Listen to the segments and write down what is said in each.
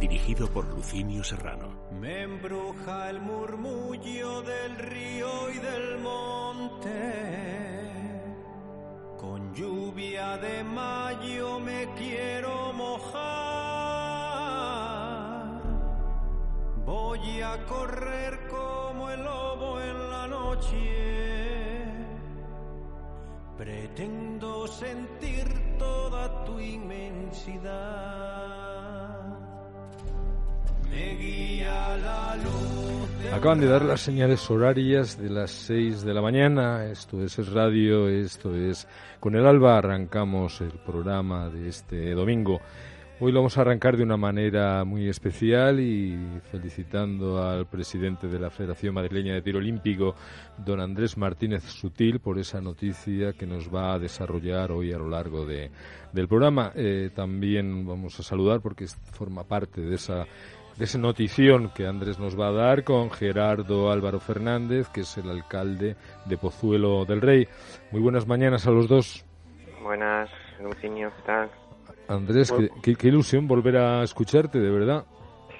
Dirigido por Lucinio Serrano. Me embruja el murmullo del río y del monte. Con lluvia de mayo me quiero mojar. Voy a correr como el lobo en la noche. Pretendo sentir toda tu inmensidad. Acaban de dar las señales horarias de las 6 de la mañana. Esto es Radio, esto es Con el Alba. Arrancamos el programa de este domingo. Hoy lo vamos a arrancar de una manera muy especial y felicitando al presidente de la Federación Madrileña de Tiro Olímpico, don Andrés Martínez Sutil, por esa noticia que nos va a desarrollar hoy a lo largo de, del programa. Eh, también vamos a saludar porque forma parte de esa de esa notición que Andrés nos va a dar con Gerardo Álvaro Fernández, que es el alcalde de Pozuelo del Rey. Muy buenas mañanas a los dos. Buenas, Lucinio, ¿qué tal? Andrés, qué, qué- qué ilusión volver a escucharte, de verdad.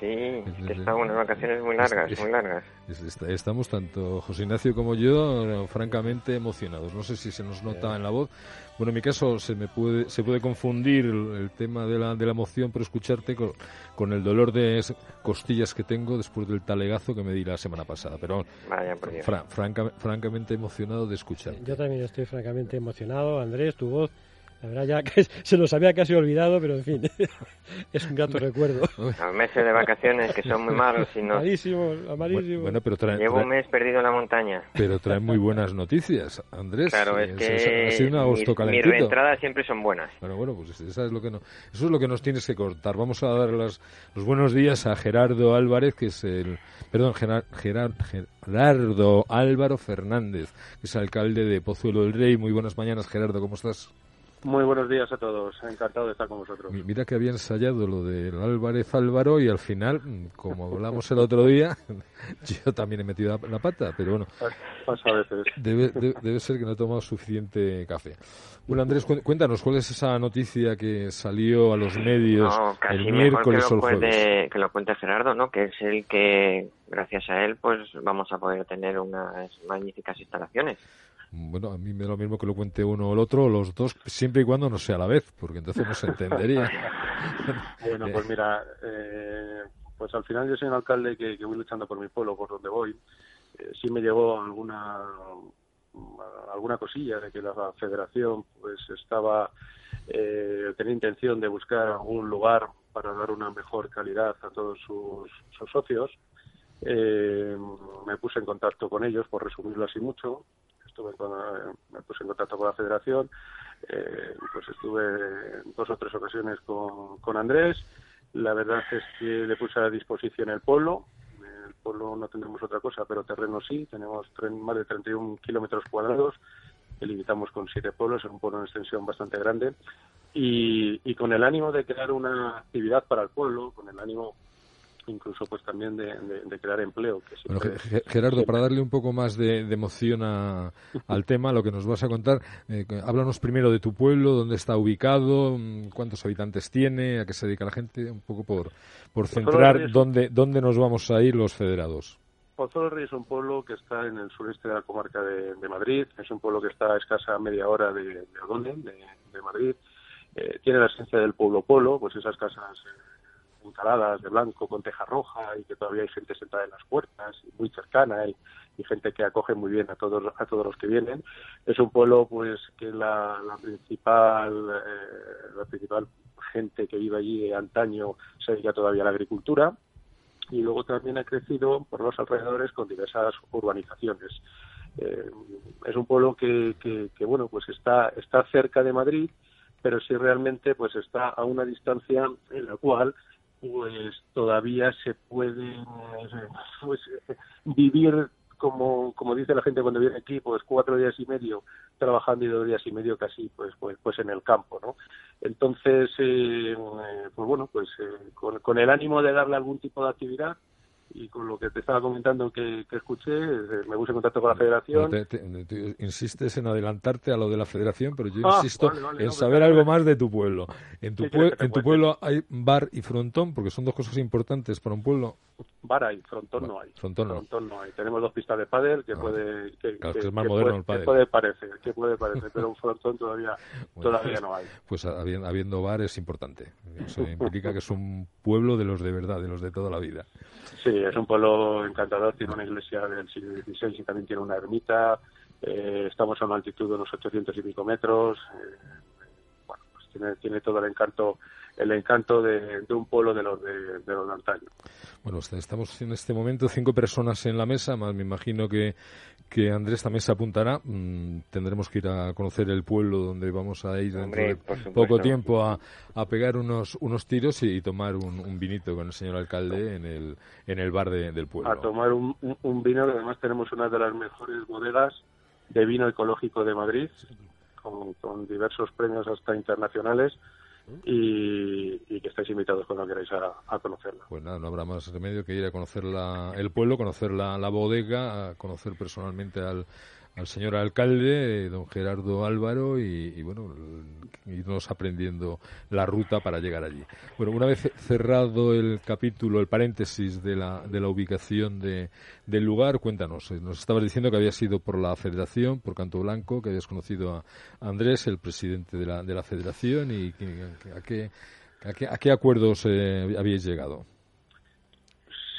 Sí, es que están unas vacaciones muy largas, muy largas. Es- est- Estamos tanto José Ignacio como yo eh, francamente emocionados. No sé si se nos nota en la voz. Bueno, en mi caso se me puede se puede confundir el, el tema de la, de la emoción por escucharte con, con el dolor de costillas que tengo después del talegazo que me di la semana pasada. Pero Vaya, por Dios. fra- franca- francamente emocionado de escucharte. Yo también estoy francamente emocionado, Andrés, tu voz. La verdad ya que se nos había casi olvidado, pero en fin, es un grato recuerdo. Los meses de vacaciones que son muy malos y no... Malísimo, malísimo. Bueno, pero trae, Llevo trae- un mes perdido en la montaña. pero trae muy buenas noticias, Andrés. Claro, es Eh, que ha sido un agosto mis, mis reentradas siempre son buenas. Bueno, bueno, pues esa es lo que no, eso es lo que nos tienes que cortar. Vamos a dar las- los buenos días a Gerardo Álvarez, que es el, perdón, Gerar- Gerar- Gerardo Álvaro Fernández, que es alcalde de Pozuelo del Rey. Muy buenas mañanas, Gerardo, ¿cómo estás? Muy buenos días a todos, encantado de estar con vosotros. Mi- Mira que había ensayado lo del Álvarez Álvaro y al final, mm, como hablamos el otro día, yo también he metido la, pata, pero bueno, Pasa a veces. debe, de- debe ser que no he tomado suficiente café. Bueno, Andrés, cu- cuéntanos, ¿cuál es esa noticia que salió a los medios No, casi el mejor que miércoles o lo, el jueves? cuente, que lo cuente Gerardo, ¿no? Que es el que, gracias a él, pues vamos a poder tener unas magníficas instalaciones. Bueno, a mí me da lo mismo que lo cuente uno o el otro, los dos, siempre y cuando no sea a la vez, porque entonces no se entendería. Bueno, pues mira, eh, pues al final yo soy un alcalde que, que voy luchando por mi pueblo, por donde voy. Eh, sí me llegó alguna alguna cosilla de que la federación pues estaba eh, tenía intención de buscar algún lugar para dar una mejor calidad a todos sus, sus socios. Eh, me puse en contacto con ellos, por resumirlo así mucho. Estuve con, eh, me puse en contacto con la federación. Eh, pues estuve dos o tres ocasiones con, con Andrés. La verdad es que le puse a disposición el pueblo. El pueblo no tenemos otra cosa, pero terreno sí. Tenemos más de 31 kilómetros cuadrados que limitamos con siete pueblos, es un pueblo en extensión bastante grande. Y con el ánimo de crear una actividad para el pueblo, con el ánimo incluso pues también de, de- de crear empleo. Que Bueno, Gerardo, para darle un poco más de, de emoción a- al tema, lo que nos vas a contar, eh, háblanos primero de tu pueblo, dónde está ubicado, mm, cuántos habitantes tiene, a qué se dedica la gente, un poco por, por Pozuelo centrar del es- dónde, dónde nos vamos a ir los federados. Pozuelo del Rey es un pueblo que está en el sureste de la comarca de, de Madrid, es un pueblo que está a escasa media hora de, de Odone, de, de Madrid. Eh, tiene la esencia del pueblo polo, pues esas casas encaladas de blanco con teja roja y que todavía hay gente sentada en las puertas, muy cercana y, y gente que acoge muy bien a todos a todos los que vienen. Es un pueblo pues que la, principal eh, la principal gente que vive allí de antaño se dedica todavía a la agricultura y luego también ha crecido por los alrededores con diversas urbanizaciones. Eh, es un pueblo que, que, bueno, pues está, está cerca de Madrid, pero sí realmente pues está a una distancia en la cual pues todavía se puede pues, vivir como, como dice la gente cuando viene aquí, pues cuatro días y medio trabajando y dos días y medio casi pues pues, pues en el campo, ¿no? Entonces, eh, pues bueno, pues eh, con el ánimo de darle algún tipo de actividad, y con lo que te estaba comentando que, escuché, eh, me puse en contacto con la federación. insistes en adelantarte a lo de la federación, pero yo ah, insisto en saber algo más de tu pueblo. En tu, en tu pueblo hay bar y frontón, porque son dos cosas importantes para un pueblo. Bar hay, frontón no hay. Frontón no. hay. Tenemos dos pistas de pádel que ah. puede... Que, es más moderno el pádel. Que puede parecer, que puede parecer, pero un frontón todavía, todavía pues, no hay. Pues habiendo, habiendo bar es importante. Eso implica que es un pueblo de los de verdad, de los de toda la vida. Sí, es un pueblo encantador, tiene una iglesia del siglo XVI y también tiene una ermita. Eh, estamos a una altitud de unos 800 y pico metros. Eh, bueno, tiene, tiene todo el encanto el encanto de, un pueblo de los de, de los de antaño. Bueno, estamos en este momento cinco personas en la mesa, más me imagino que, que Andrés también se apuntará. Mm, tendremos que ir a conocer el pueblo donde vamos a ir dentro de poco tiempo a, a, pegar unos, unos tiros y, tomar un, vinito con el señor alcalde en el, en el bar del pueblo. A tomar un, un, vino, que además tenemos una de las mejores bodegas de vino ecológico de Madrid, con, con diversos premios hasta internacionales y, que estáis invitados cuando queráis a, conocerla. Pues nada, no habrá más remedio que ir a conocer el pueblo, conocer la, la bodega, conocer personalmente al, al señor alcalde, don Gerardo Álvaro, y, bueno, irnos aprendiendo la ruta para llegar allí. Bueno, una vez cerrado el capítulo, el paréntesis de la, de la ubicación de, del lugar, cuéntanos. Eh, nos estabas diciendo que había sido por la federación, por Canto Blanco, que habías conocido a Andrés, el presidente de la, de la federación, y a, qué, a, qué, acuerdos eh, habíais llegado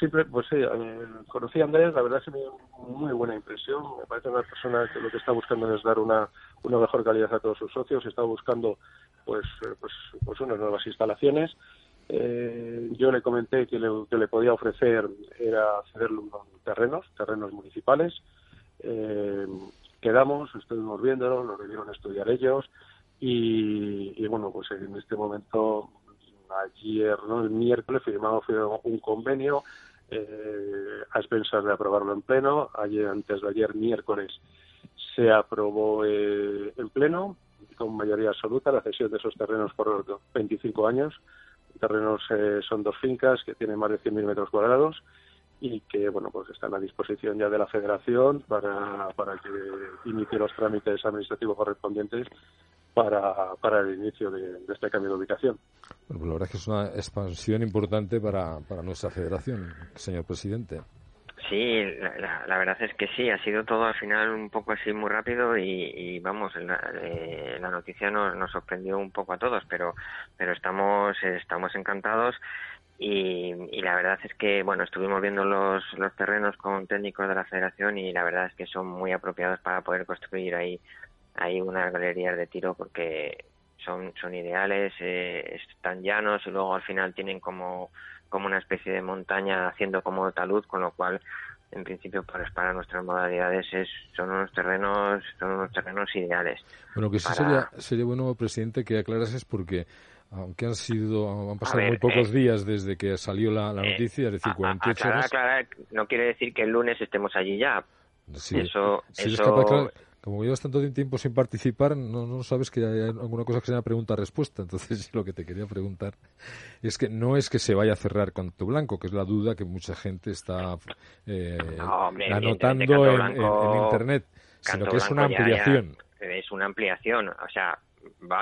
pues sí, eh, conocí a Andrés, la verdad se me dio muy buena impresión. Me parece una persona que lo que está buscando es dar una, una mejor calidad a todos sus socios. Está buscando pues, eh, pues, pues unas nuevas instalaciones. Eh, yo le comenté que le, que le podía ofrecer era cederle unos terrenos, terrenos municipales. quedamos, estuvimos viéndolo, lo debieron estudiar ellos y, y bueno, pues en este momento ayer, ¿no? el miércoles firmamos un convenio eh, a expensas de aprobarlo en pleno. Ayer, antes de ayer, miércoles, se aprobó eh, en pleno con mayoría absoluta la cesión de esos terrenos por 25 años. Terrenos eh, son dos fincas que tienen más de 100.000 metros cuadrados y que bueno pues están a disposición ya de la Federación para, para que inicie los trámites administrativos correspondientes para, para el inicio de, este cambio de ubicación. Bueno, pues la verdad es que es una expansión importante para, para nuestra federación, señor presidente. Sí, la, verdad es que sí, ha sido todo al final un poco así muy rápido y, vamos, la, eh, la noticia nos, nos, sorprendió un poco a todos, pero, pero estamos, estamos encantados y, y, la verdad es que, bueno, estuvimos viendo los, los terrenos con técnicos de la federación y la verdad es que son muy apropiados para poder construir ahí hay unas galerías de tiro porque son, son ideales, eh, están llanos y luego al final tienen como, como una especie de montaña haciendo como talud, con lo cual en principio para, para nuestras modalidades es, son unos terrenos son unos terrenos ideales. Bueno, que sí sería, sería bueno, presidente, que aclarases porque aunque han sido han pasado muy pocos eh, días desde que salió la, la eh, noticia, es decir, 48 horas. no quiere decir que el lunes estemos allí ya. Sí, eso, eso como llevas tanto tiempo sin participar, no, no sabes que hay alguna cosa que se llama pregunta-respuesta. Entonces, lo que te quería preguntar es que no es que se vaya a cerrar Canto Blanco, que es la duda que mucha gente está eh, anotando en, Internet, sino que es una ampliación. es una ampliación. O sea,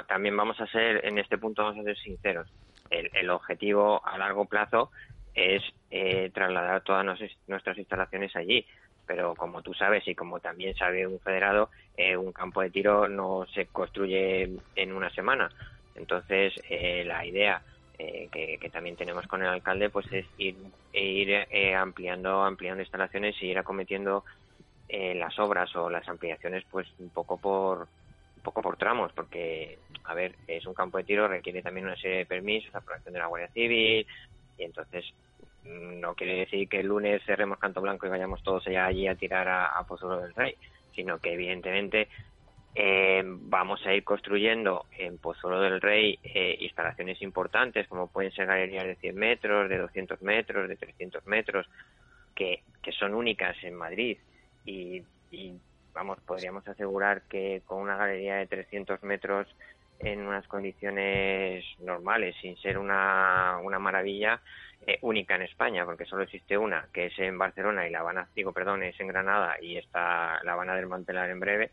también vamos a ser, en este punto vamos a ser sinceros. El, el objetivo a largo plazo es eh, trasladar todas nuestras instalaciones allí pero como tú sabes y como también sabe un federado, eh, un campo de tiro no se construye en una semana. Entonces, eh, la idea eh, que, también tenemos con el alcalde pues es ir, ir ampliando, ampliando instalaciones y ir acometiendo las obras o las ampliaciones pues un poco por un poco por tramos, porque, a ver, es un campo de tiro, requiere también una serie de permisos, aprobación de la Guardia Civil, y entonces no quiere decir que el lunes cerremos Canto Blanco y vayamos todos allá allí a tirar a, a Pozuelo del Rey, sino que evidentemente eh, vamos a ir construyendo en Pozuelo del Rey eh, instalaciones importantes como pueden ser galerías de 100 metros, de 200 metros, de 300 metros, que, que son únicas en Madrid. Y, y vamos, podríamos asegurar que con una galería de 300 metros en unas condiciones normales, sin ser una, una maravilla, eh, única en España, porque solo existe una, que es en Barcelona y la van a, digo, perdón, es en Granada y esta la van a desmantelar en breve,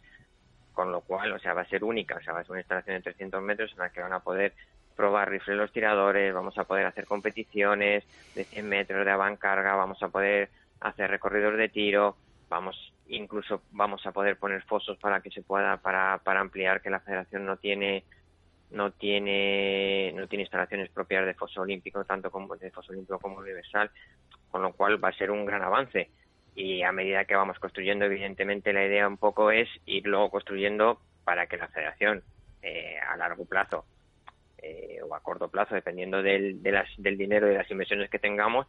con lo cual, o sea, va a ser única, o sea, va a ser una instalación de 300 metros en la que van a poder probar rifles los tiradores, vamos a poder hacer competiciones de 100 metros de avancarga, vamos a poder hacer recorridos de tiro, vamos incluso vamos a poder poner fosos para que se pueda para, para ampliar que la federación no tiene no tiene no tiene instalaciones propias de foso olímpico tanto como de foso olímpico como universal con lo cual va a ser un gran avance. Y a medida que vamos construyendo evidentemente la idea un poco es ir luego construyendo para que la federación eh, a largo plazo eh, o a corto plazo dependiendo del, de las, del dinero y de las inversiones que tengamos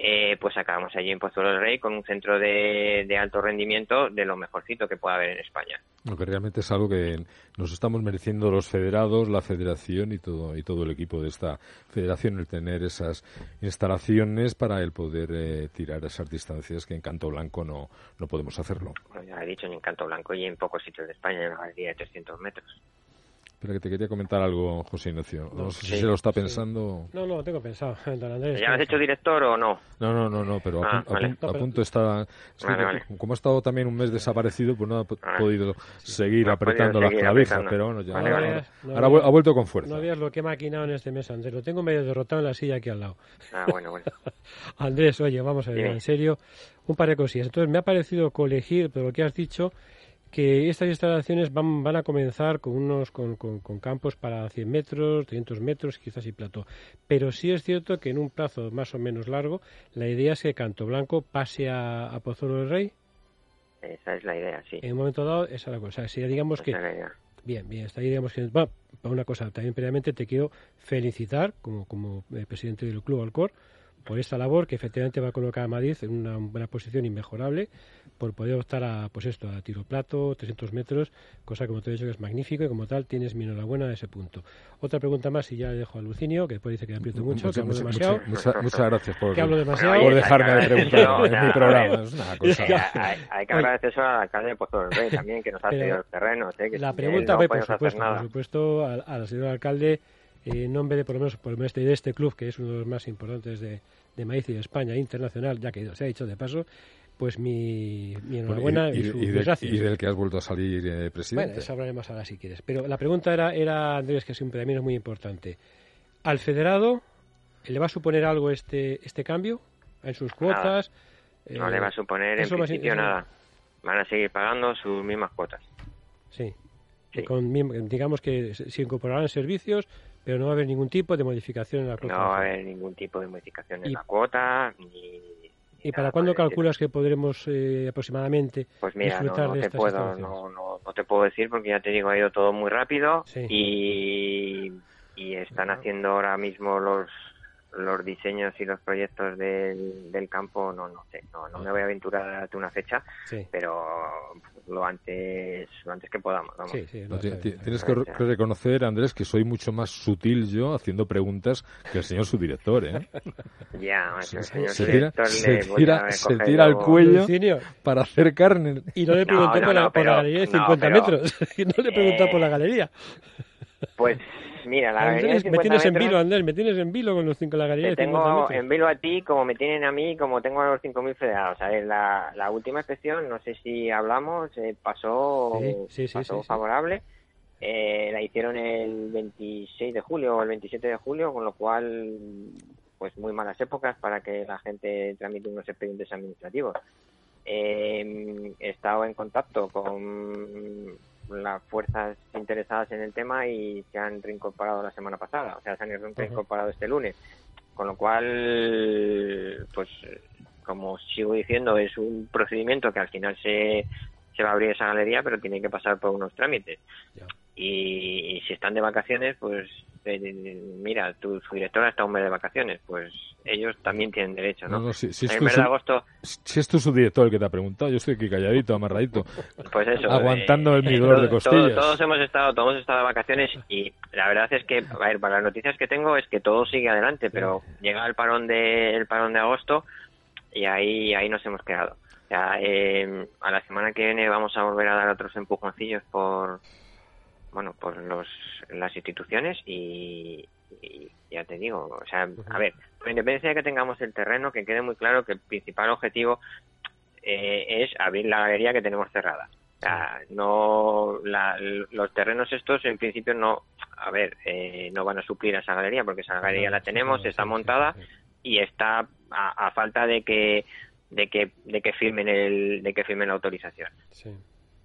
eh, pues acabamos allí en Pozuelo del Rey con un centro de, de, alto rendimiento de lo mejorcito que pueda haber en España. Lo que realmente es algo que nos estamos mereciendo los federados, la federación y todo y todo el equipo de esta federación el tener esas instalaciones para el poder eh, tirar esas distancias que en Canto Blanco no, no podemos hacerlo. Bueno, ya he dicho en Canto Blanco y en pocos sitios de España en una galería de 300 metros. Pero que te quería comentar algo, José Ignacio. No, no sé sí, si se lo está pensando. Sí. No, no, tengo pensado, don Andrés. ¿Ya has hecho director o no? No, no, no, no pero ah, a, vale. a, punto está. Es vale, que, vale. Como ha estado también un mes desaparecido, pues no ha podido seguir no apretando las clavijas, pero bueno, ya. Vale, ahora, no ahora ha vuelto con fuerza. No veas lo que he maquinado en este mes, Andrés. Lo tengo medio derrotado en la silla aquí al lado. Ah, bueno, bueno. Andrés, oye, vamos a ver, Dime. en serio, un par de cosillas. Entonces, me ha parecido colegir, pero lo que has dicho que estas instalaciones van, van a comenzar con unos con, con, con, campos para 100 metros, 300 metros, quizás y plató. Pero sí es cierto que en un plazo más o menos largo, la idea es que Canto Blanco pase a, a Pozuelo del Rey. Esa es la idea, sí. En un momento dado, esa es la cosa. Si digamos que. Bien, bien, está ahí, digamos que. Bueno, una cosa, también previamente te quiero felicitar como, como eh, presidente del Club Alcor por esta labor que efectivamente va a colocar a Madrid en una buena posición inmejorable por poder optar a pues esto a tiro plato 300 metros cosa como te he dicho que es magnífico y como tal tienes mi enhorabuena a ese punto. Otra pregunta más y ya le dejo a Lucinio que después dice que aprieto mucho mucha, que hablo mucha, demasiado. mucha, muchas gracias por, que hablo demasiado. por dejarme de preguntar en mi programa. es una cosa. Hay, hay, que agradecer eso al alcalde de Puerto del Rey también que nos ha cedido los terrenos ¿eh? que la pregunta no por supuesto por supuesto al, al señor alcalde en nombre de por lo menos por lo menos de este club que es uno de los más importantes de, de maíz y de España internacional ya que se ha dicho de paso pues mi, mi enhorabuena y, y, su, y, de, gracias. y, del que has vuelto a salir eh, presidente. Bueno, eso hablaremos ahora si quieres. Pero la pregunta era, era Andrés, que siempre también es muy importante. ¿Al federado le va a suponer algo este, este cambio en sus cuotas? Nada. No eh, le va a suponer en principio nada. Van a seguir pagando sus mismas cuotas. Sí. sí. Con, digamos que se incorporarán servicios, pero no va a haber ningún tipo de modificación en la cuota. No va a haber ningún tipo de modificación en la cuota, ni ¿Y para cuándo calculas que podremos eh, aproximadamente pues mira, disfrutar no, no de te estas puedo, no, no, no, te puedo decir porque ya te digo, ha ido todo muy rápido sí. y, y están haciendo ahora mismo los los diseños y los proyectos del, del campo, no, no sé, no, no me voy a aventurar a darte una fecha, sí. pero lo antes, lo antes que podamos. Vamos. Sí, sí, no, tienes que, que, reconocer, Andrés, que soy mucho más sutil yo haciendo preguntas que el señor subdirector, ¿eh? ya, se, el señor se tira, se tira, se tira al cuello para hacer carne. Y no le preguntó no, por, no, la, por pero, la galería de 50 pero, metros. no le preguntó eh, por la galería. Pues mira, la Andrés, galería me tienes metros, en vilo, Andrés, me tienes en vilo con los cinco, la galería te de 50 tengo metros. en vilo a ti como me tienen a mí, como tengo a los 5.000 federados. ¿sabes? La, la última inspección, no sé si hablamos, eh, pasó, sí, sí, pasó sí, favorable. Eh, la hicieron el 26 de julio o el 27 de julio, con lo cual, pues muy malas épocas para que la gente tramite unos expedientes administrativos. Eh, he estado en contacto con las fuerzas interesadas en el tema y se han reincorporado la semana pasada, o sea, se han reincorporado este lunes. Con lo cual, pues, como sigo diciendo, es un procedimiento que al final se, se va a abrir esa galería, pero tiene que pasar por unos trámites. Y, si están de vacaciones, pues eh, mira, tu, su directora está un mes de vacaciones, pues ellos también tienen derecho, ¿no? si, es tu, agosto... si es tu subdirector el que te ha preguntado, yo estoy aquí calladito, amarradito, pues eso, aguantando el mi dolor de costillas. Todos, hemos estado, todos hemos estado de vacaciones y la verdad es que, a ver, para las noticias que tengo es que todo sigue adelante, pero llega el parón de el parón de agosto y ahí ahí nos hemos quedado. Eh, a la semana que viene vamos a volver a dar otros empujoncillos por bueno, por los, las instituciones y, ya te digo, o sea, a ver, con independencia de que tengamos el terreno, que quede muy claro que el principal objetivo eh, es abrir la galería que tenemos cerrada. O sea, no, los terrenos estos en principio no, a ver, eh, no van a suplir a esa galería porque esa galería la tenemos, está montada y está a, falta de que de que de que firmen el de que firmen la autorización. Sí.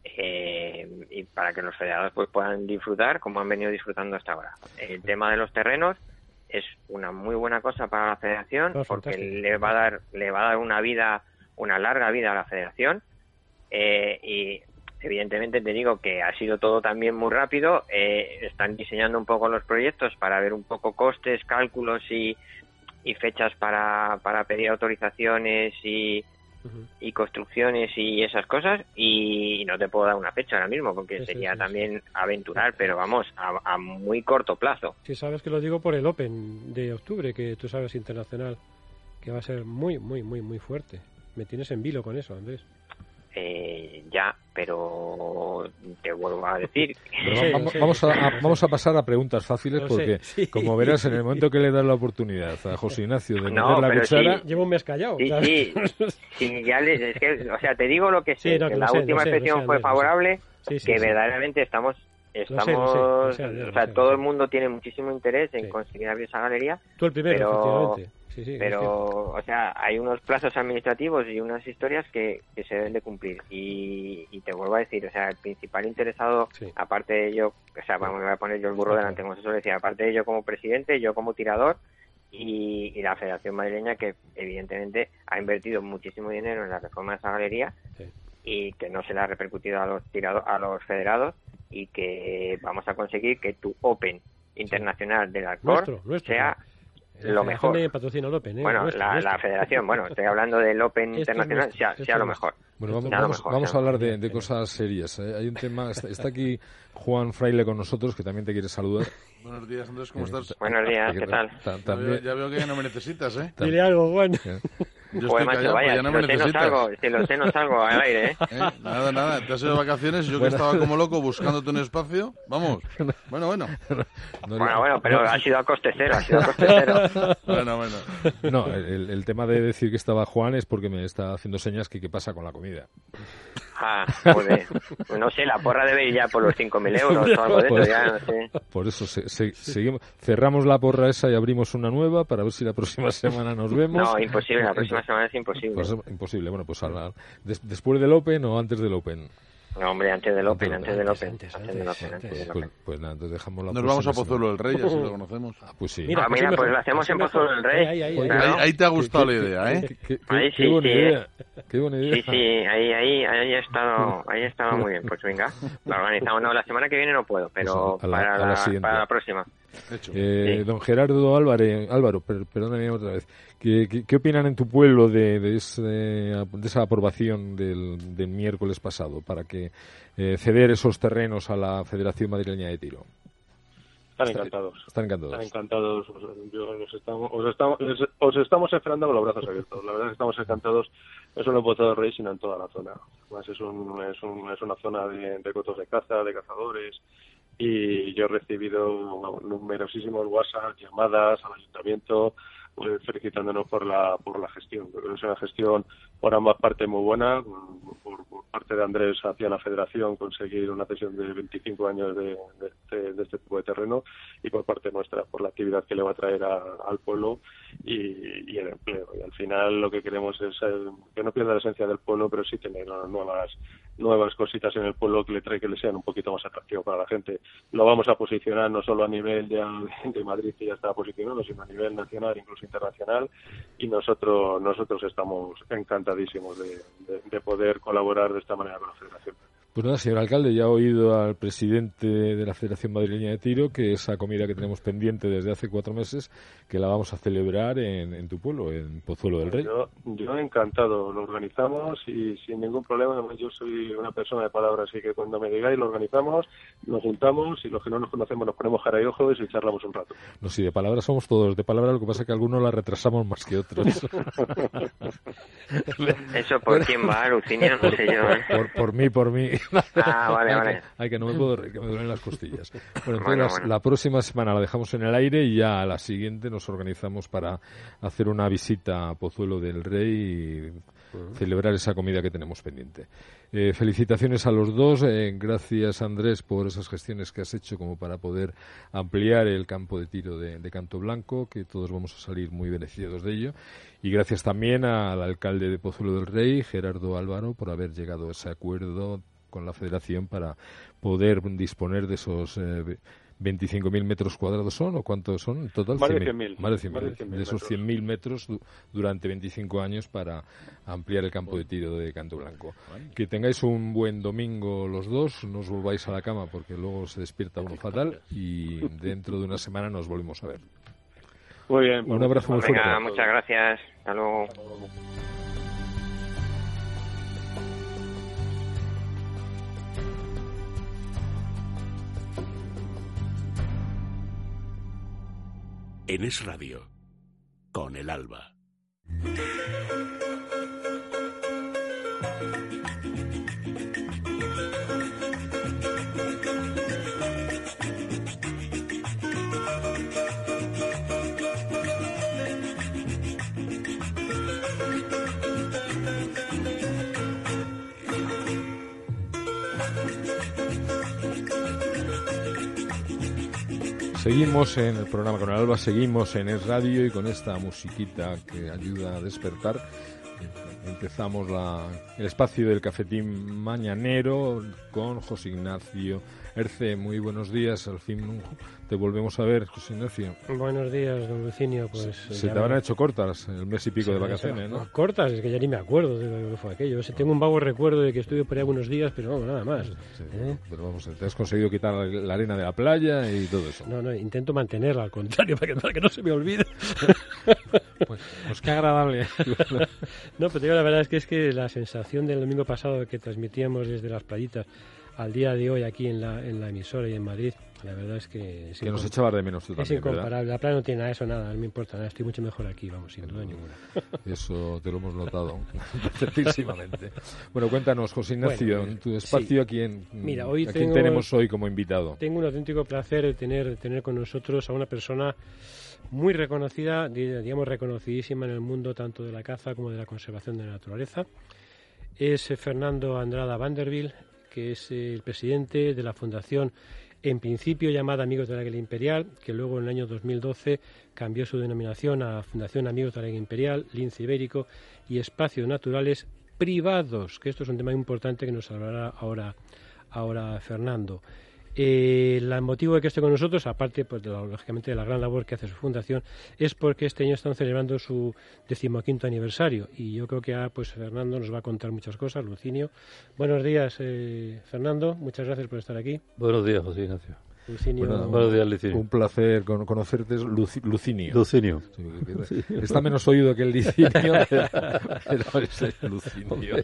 Eh, y para que los federados pues puedan disfrutar como han venido disfrutando hasta ahora. El tema de los terrenos es una muy buena cosa para la federación oh, porque le va a dar le va a dar una vida una larga vida a la federación. Eh, y evidentemente te digo que ha sido todo también muy rápido. Eh, están diseñando un poco los proyectos para ver un poco costes cálculos y, y fechas para, para pedir autorizaciones y, y construcciones y esas cosas y no te puedo dar una fecha ahora mismo porque sería también aventurar, pero vamos, a, muy corto plazo. Si sabes que lo digo por el Open de octubre, que tú sabes internacional, que va a ser muy, muy, muy, muy fuerte. Me tienes en vilo con eso, Andrés. Eh, ya, pero te vuelvo a decir. vamos, a, vamos a pasar a preguntas fáciles porque, como verás, en el momento que le das la oportunidad a José Ignacio de meter la cuchara. Llevo un mes callado. Sí, sí, ya es que, o sea, te digo lo que sé, que la última inspección fue favorable, que verdaderamente estamos estamos o sea, todo el mundo tiene muchísimo interés en conseguir abrir esa galería tú el primero pero, pero, o sea, hay unos plazos administrativos y unas historias que, se deben de cumplir. Y, te vuelvo a decir, o sea, el principal interesado, aparte de yo, o sea, vamos, me voy a poner yo el burro delante, como se suele decir, aparte de yo como presidente, yo como tirador y, la Federación Madrileña, que evidentemente ha invertido muchísimo dinero en la reforma de esa galería y que no se le ha repercutido a los, tirado, a los federados y que vamos a conseguir que tu Open internacional del Alcor sea lo mejor. ¿eh? Bueno, la, federación, bueno, estoy hablando del Open Internacional, sea, lo mejor. Bueno, vamos, a hablar de, cosas serias. ¿eh? Hay un tema, está, aquí Juan Fraile con nosotros, que también te quiere saludar. Buenos días, Andrés, ¿cómo estás? Buenos días, ¿qué tal? Ya, veo que ya no me necesitas, ¿eh? Dile algo, Juan. Yo pues macho, vaya, ya no me necesitas. Salgo, si lo sé, no salgo al aire, ¿eh? ¿eh? Nada, nada, te has ido de vacaciones, yo que estaba como loco buscándote un espacio, vamos, bueno, bueno. bueno, bueno, pero ha sido a coste cero, ha sido a coste cero. bueno, bueno. No, el, el tema de decir que estaba Juan es porque me está haciendo señas que qué pasa con la comida. Ah, joder. No sé, la porra debe ir ya por los 5.000 euros o algo de eso, ya no sé. Por eso seguimos, cerramos la porra esa y abrimos una nueva para ver si la próxima semana nos vemos. No, imposible, la próxima semana es imposible. Pues, imposible, bueno, pues después del Open o antes del Open. No, hombre, antes del Open, antes del Open. Antes, del Open, Pues, pues, nada, entonces dejamos la Nos vamos a Pozuelo del Rey, así lo conocemos. Ah, pues sí. Mira, ah, mira pues lo hacemos en Pozuelo del Rey. Ahí, ahí, ahí, te ha gustado la idea, ¿eh? Qué, ahí sí, qué buena sí. idea. Qué buena idea. Sí, sí, ahí, ahí, ahí ha estado, ahí ha estado muy bien. Pues venga, lo organizamos. No, la semana que viene no puedo, pero pues para, la, para la próxima. Eh, Don Gerardo Álvarez, Álvaro, perdóname otra vez. ¿Qué, qué, opinan en tu pueblo de, de, de esa aprobación del, del, miércoles pasado para que eh, ceder esos terrenos a la Federación Madrileña de Tiro? Están encantados. Están encantados. Están encantados. os, estamos, os, estamos, os estamos esperando con los brazos abiertos. La verdad es que estamos encantados, no solo en Pozo del Rey, sino en toda la zona. Además, es, un, es, un, es una zona de, de cotos de caza, de cazadores, y yo he recibido numerosísimos WhatsApp, llamadas al ayuntamiento, pues, felicitándonos por la por la gestión. Creo que es una gestión por ambas partes muy buena, por, parte de Andrés hacia la federación conseguir una cesión de 25 años de, este tipo de terreno y por parte nuestra por la actividad que le va a traer al pueblo y, el empleo. Y al final lo que queremos es eh, que no pierda la esencia del pueblo, pero sí tener nuevas nuevas cositas en el pueblo que le trae que le sean un poquito más atractivo para la gente. Lo vamos a posicionar no solo a nivel de, de Madrid que ya está posicionado, sino a nivel nacional, incluso internacional, y nosotros nosotros estamos de, poder colaborar de esta manera con la Federación. Pues nada, señor alcalde, ya ha oído al presidente de la Federación Madrileña de Tiro que esa comida que tenemos pendiente desde hace cuatro meses, que la vamos a celebrar en, tu pueblo, en Pozuelo del Rey. Yo, yo, encantado, lo organizamos y sin ningún problema. Yo soy una persona de palabras, así que cuando me digáis lo organizamos, nos juntamos y los que no nos conocemos nos ponemos cara y ojos y charlamos un rato. No, sí, de palabras somos todos. De palabras lo que pasa es que algunos la retrasamos más que otros. Eso por quién va, Lucinia, no sé yo. ¿eh? Por, por mí, por mí. Ah, vale, vale. Ay, que no me puedo que me duelen las costillas. Bueno, entonces la próxima semana la dejamos en el aire y ya a la siguiente nos organizamos para hacer una visita a Pozuelo del Rey y celebrar esa comida que tenemos pendiente. Eh, felicitaciones a los dos. Eh, gracias, Andrés, por esas gestiones que has hecho como para poder ampliar el campo de tiro de, de, Canto Blanco, que todos vamos a salir muy beneficiados de ello. Y gracias también al alcalde de Pozuelo del Rey, Gerardo Álvaro, por haber llegado a ese acuerdo con la federación para poder disponer de esos eh, 25.000 metros cuadrados son o cuántos son en total más de 100.000 más de, 100 de, esos 100.000 metros durante 25 años para ampliar el campo de tiro de Canto Blanco. Que tengáis un buen domingo los dos no os volváis a la cama porque luego se despierta uno fatal y dentro de una semana nos volvemos a ver. Muy bien un abrazo muy fuerte. muchas gracias. Hasta luego en Es Radio, con el alba. Seguimos en el programa con el Alba, seguimos en Es Radio y con esta musiquita que ayuda a despertar. Empezamos la, el espacio del cafetín mañanero con José Ignacio Erce. Muy buenos días, al fin te volvemos a ver, José Ignacio. Buenos días, don Lucinio. Pues, se, te habrán hecho cortas el mes y pico de vacaciones, ¿no? Cortas, es que ya ni me acuerdo de lo que fue aquello. tengo un vago recuerdo de que estuve por ahí unos días, pero no, nada más. ¿Eh? Pero vamos, te has conseguido quitar la arena de la playa y todo eso. No, no, intento mantenerla, al contrario, para que, para que no se me olvide. pues, pues, qué agradable. no, pero digo, la verdad es que es que la sensación del domingo pasado que transmitíamos desde las playitas al día de hoy aquí en la, en la emisora y en Madrid, la verdad es que... que nos echabas de menos tú también, Es incomparable. La playa no tiene nada eso, nada, no me importa nada. Estoy mucho mejor aquí, vamos, sin duda ninguna. Eso te lo hemos notado perfectísimamente. bueno, cuéntanos, José Ignacio, en tu espacio, ¿a quién, Mira, hoy tenemos hoy como invitado? Tengo un auténtico placer de tener, tener con nosotros a una persona muy reconocida, digamos reconocidísima en el mundo tanto de la caza como de la conservación de la naturaleza. Es Fernando Andrada Vanderbilt, que es el presidente de la Fundación, en principio llamada Amigos de la Águila Imperial, que luego en el año 2012 cambió su denominación a Fundación Amigos de la Águila Imperial, Lince Ibérico y Espacios Naturales Privados, que esto es un tema importante que nos hablará ahora, ahora Fernando. Eh, el motivo de que esté con nosotros, aparte pues, de lógicamente de la gran labor que hace su fundación, es porque este año están celebrando su decimoquinto aniversario y yo creo que ah, pues Fernando nos va a contar muchas cosas, Lucinio. Buenos días, eh, Fernando, muchas gracias por estar aquí. Buenos días, José Ignacio. Buenos días, Lucinio. Un placer conocerte, Lucinio. Lucinio. está menos oído que el Licinio, pero es Lucinio.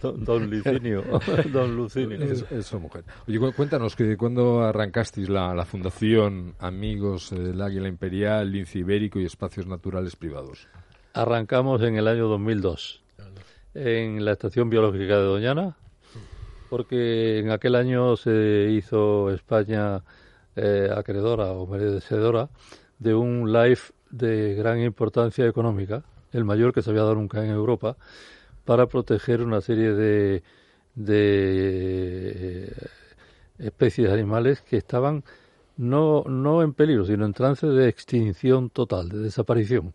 Don, don Licinio. Don Lucinio. eso, mujer. Oye, cuéntanos, que cuando arrancasteis la, la Fundación Amigos del Águila Imperial, Lince Ibérico y Espacios Naturales Privados? Arrancamos en el año 2002, en la Estación Biológica de Doñana, porque en aquel año se hizo España eh, acreedora o merecedora de un live de gran importancia económica, el mayor que se había dado nunca en Europa, para proteger una serie de, de eh, especies animales que estaban no, no en peligro, sino en trance de extinción total, de desaparición.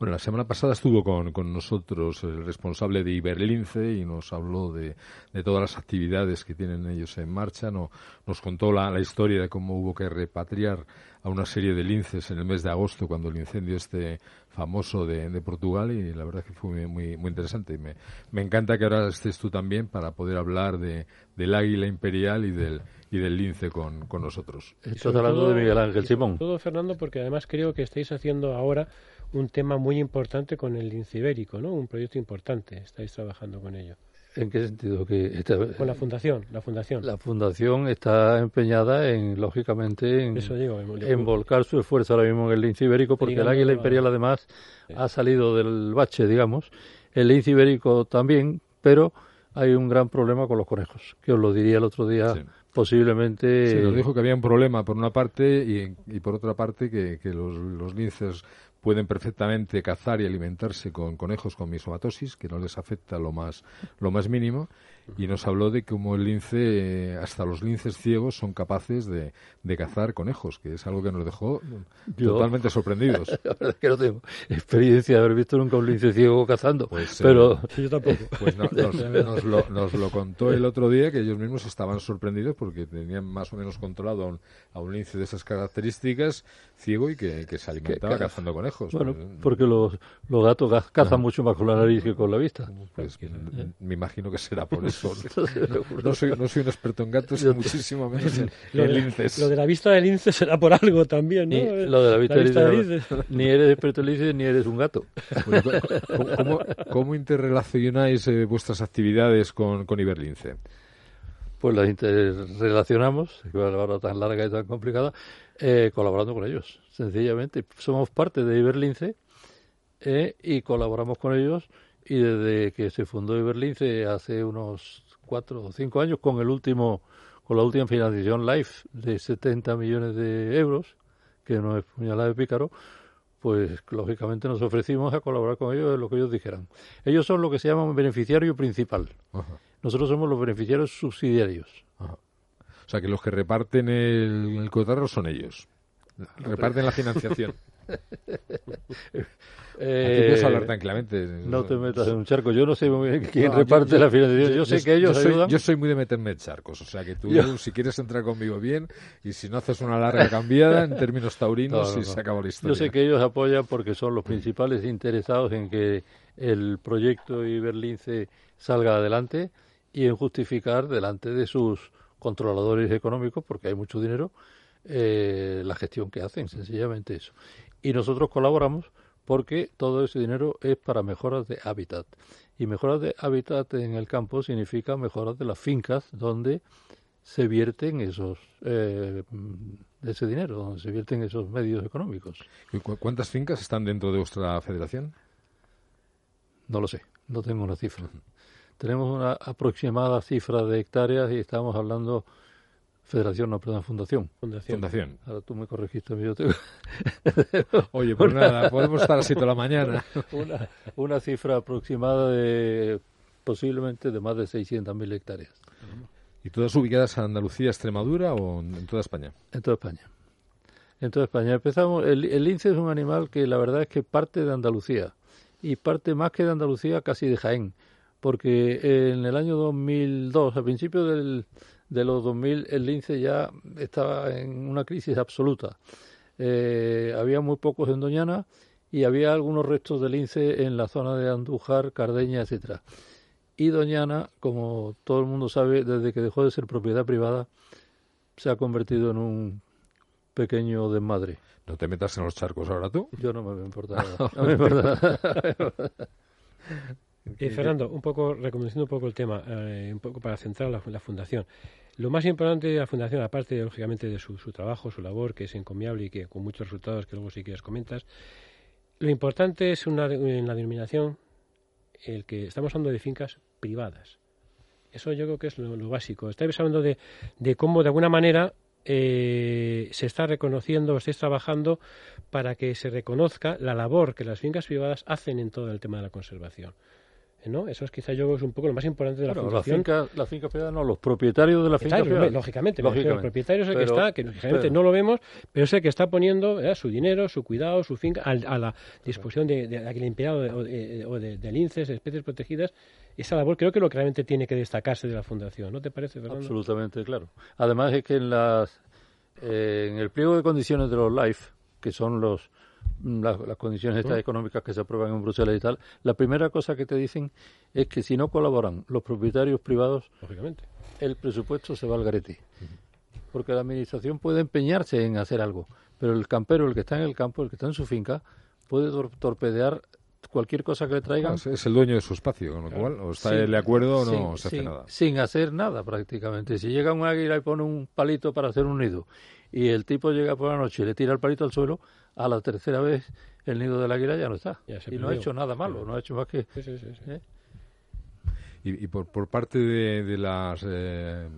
Bueno, la semana pasada estuvo con, con nosotros el responsable de Iberlince y nos habló de, de, todas las actividades que tienen ellos en marcha. No, nos contó la, la, historia de cómo hubo que repatriar a una serie de linces en el mes de agosto cuando el incendio este famoso de, Portugal y la verdad que fue muy, muy interesante. Y me, me encanta que ahora estés tú también para poder hablar de, del águila imperial y del, y del lince con, con nosotros. Estás hablando de Miguel Ángel Simón. Todo, Fernando, porque además creo que estáis haciendo ahora un tema muy importante con el lince ibérico, ¿no? Un proyecto importante, estáis trabajando con ello. ¿En qué sentido? Que Con la fundación, la fundación. La fundación está empeñada en, lógicamente, en, Eso digo, en volcar su esfuerzo ahora mismo en el lince ibérico, porque el águila imperial además ha salido del bache, digamos. El lince ibérico también, pero hay un gran problema con los conejos, que os lo diría el otro día. Posiblemente. Se nos dijo que había un problema por una parte y, y por otra parte que, que los, los linces pueden perfectamente cazar y alimentarse con conejos con misomatosis, que no les afecta lo más, lo más mínimo, y nos habló de cómo el lince, hasta los linces ciegos son capaces de, de cazar conejos, que es algo que nos dejó totalmente sorprendidos. La verdad es que no tengo experiencia de haber visto nunca un lince ciego cazando, pues, eh, pero yo tampoco. Pues nos, lo, nos, lo, contó el otro día que ellos mismos estaban sorprendidos porque tenían más o menos controlado a un, a un lince de esas características ciego y que, que se alimentaba cazando conejos. Bueno, pues, porque los, los gatos cazan mucho más con la nariz que con la vista. Pues, me imagino que será por eso. no, soy, no soy un experto en gatos, muchísimo menos en, linces. Lo de la vista del lince será por algo también, ¿no? lo de la vista, del lince, Ni eres experto en lince ni eres un gato. ¿cómo, ¿cómo, interrelacionáis eh, vuestras actividades con, con Iberlince? Pues las interrelacionamos, que es hora tan larga y tan complicada, eh, colaborando con ellos, sencillamente. Somos parte de Iberlince eh, y colaboramos con ellos y desde que se fundó Iberlince hace unos cuatro o cinco años con el último con la última financiación LIFE de 70 millones de euros, que no es puñalada de pícaro, pues lógicamente nos ofrecimos a colaborar con ellos en lo que ellos dijeran. Ellos son lo que se llama un beneficiario principal. Nosotros somos los beneficiarios subsidiarios. O sea, que los que reparten el, el cotarro son ellos. Reparten la financiación. Eh, Aquí hablar tranquilamente. No te metas en un charco. Yo no sé quién reparte la financiación. Yo, sé que ellos yo soy, ayudan. Yo soy muy de meterme en charcos. O sea, que tú, si quieres entrar conmigo bien, y si no haces una larga cambiada en términos taurinos, y se acabó la historia. Yo sé que ellos apoyan porque son los principales interesados en que el proyecto Iberlince salga adelante y en justificar delante de sus controladores económicos, porque hay mucho dinero, eh, la gestión que hacen, sencillamente eso. Y nosotros colaboramos porque todo ese dinero es para mejoras de hábitat. Y mejoras de hábitat en el campo significa mejoras de las fincas donde se vierten esos eh, de ese dinero, donde se vierten esos medios económicos. ¿Cuántas fincas están dentro de vuestra federación? No lo sé, no tengo una cifra. Tenemos una aproximada cifra de hectáreas y estamos hablando Federación, no, perdón, Fundación. Fundación. Ahora tú me corregiste, mi Oye, pues nada, podemos estar así toda la mañana. una, una cifra aproximada de posiblemente de más de 600.000 hectáreas. ¿Y todas ubicadas en Andalucía, Extremadura o en toda España? En toda España. En toda España. Empezamos, el, el lince es un animal que la verdad es que parte de Andalucía y parte más que de Andalucía casi de Jaén, porque en el año 2002, al principio del, de los 2000 el lince ya estaba en una crisis absoluta. Eh, había muy pocos en Doñana y había algunos restos de lince en la zona de Andújar, Cardeña, etcétera. Y Doñana, como todo el mundo sabe, desde que dejó de ser propiedad privada, se ha convertido en un pequeño desmadre. ¿No te metas en los charcos ahora tú? Yo no me importa nada. No me importa nada. Eh, Fernando, un poco, recomendando un poco el tema, eh, un poco para centrar la, la, fundación. Lo más importante de la fundación, aparte, lógicamente, de su, su, trabajo, su labor, que es encomiable y que con muchos resultados que luego si quieres comentas, lo importante es una, en la denominación el que estamos hablando de fincas privadas. Eso yo creo que es lo, lo básico. Estáis hablando de, de cómo, de alguna manera, eh, se está reconociendo, estáis trabajando para que se reconozca la labor que las fincas privadas hacen en todo el tema de la conservación. ¿No? Eso es quizá yo es un poco lo más importante de la claro, fundación. La finca, la finca privada no, los propietarios de la finca privada. Lógicamente, lógicamente. el propietario es el pero, que está, que lógicamente pero, no lo vemos, pero es el que está poniendo ¿eh? su dinero, su cuidado, su finca a, a la disposición de, de, de aquel empleado o de, o de, de linces, especies protegidas. Esa labor creo que es lo que realmente tiene que destacarse de la fundación, ¿no te parece, Fernando? Absolutamente, claro. Además es que en, las, eh, en el pliego de condiciones de los LIFE, que son los las, condiciones estas económicas que se aprueban en Bruselas y tal, la primera cosa que te dicen es que si no colaboran los propietarios privados, lógicamente, el presupuesto se va al garete. Porque la administración puede empeñarse en hacer algo, pero el campero, el que está en el campo, el que está en su finca, puede torpedear cualquier cosa que le traigan. es el dueño de su espacio, con lo cual o está de acuerdo o no se hace nada. Sin hacer nada prácticamente. Si llega un águila y pone un palito para hacer un nido y el tipo llega por la noche y le tira el palito al suelo, a la tercera vez el nido del águila ya no está. y no ha hecho nada malo, no ha hecho más que... ¿eh? Y, por, por parte de, de las... Eh,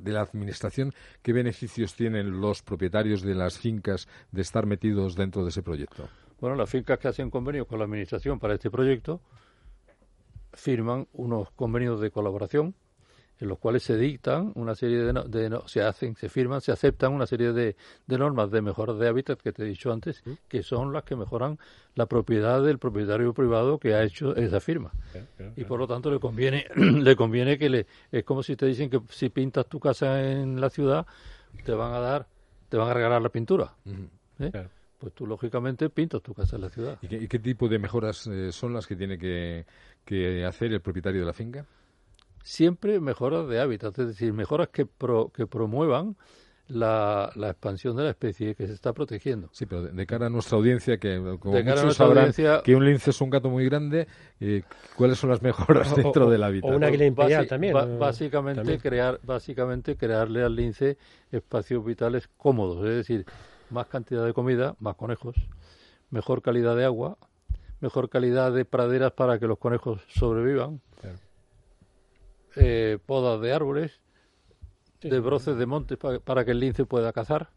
de la administración, ¿qué beneficios tienen los propietarios de las fincas de estar metidos dentro de ese proyecto? Bueno, las fincas que hacen convenios con la Administración para este proyecto firman unos convenios de colaboración en los cuales se dictan una serie de, de se hacen, se firman, se aceptan una serie de, normas de mejora de hábitat que te he dicho antes, que son las que mejoran la propiedad del propietario privado que ha hecho esa firma. y por lo tanto le conviene, le conviene que le, es como si te dicen que si pintas tu casa en la ciudad, te van a dar, te van a regalar la pintura. ¿eh? pues tú lógicamente pintas tu casa en la ciudad. ¿Y qué, tipo de mejoras eh, son las que tiene que, hacer el propietario de la finca? Siempre mejoras de hábitat, es decir, mejoras que, que promuevan la, expansión de la especie que se está protegiendo. Sí, pero de, cara a nuestra audiencia, que como muchos sabrán que un lince es un gato muy grande, eh, ¿cuáles son las mejoras dentro del hábitat? O una águila imperial también. básicamente, crear, básicamente crearle al lince espacios vitales cómodos, es decir, más cantidad de comida, más conejos, mejor calidad de agua, mejor calidad de praderas para que los conejos sobrevivan, eh, podas de árboles, de broces de montes para, que el lince pueda cazar.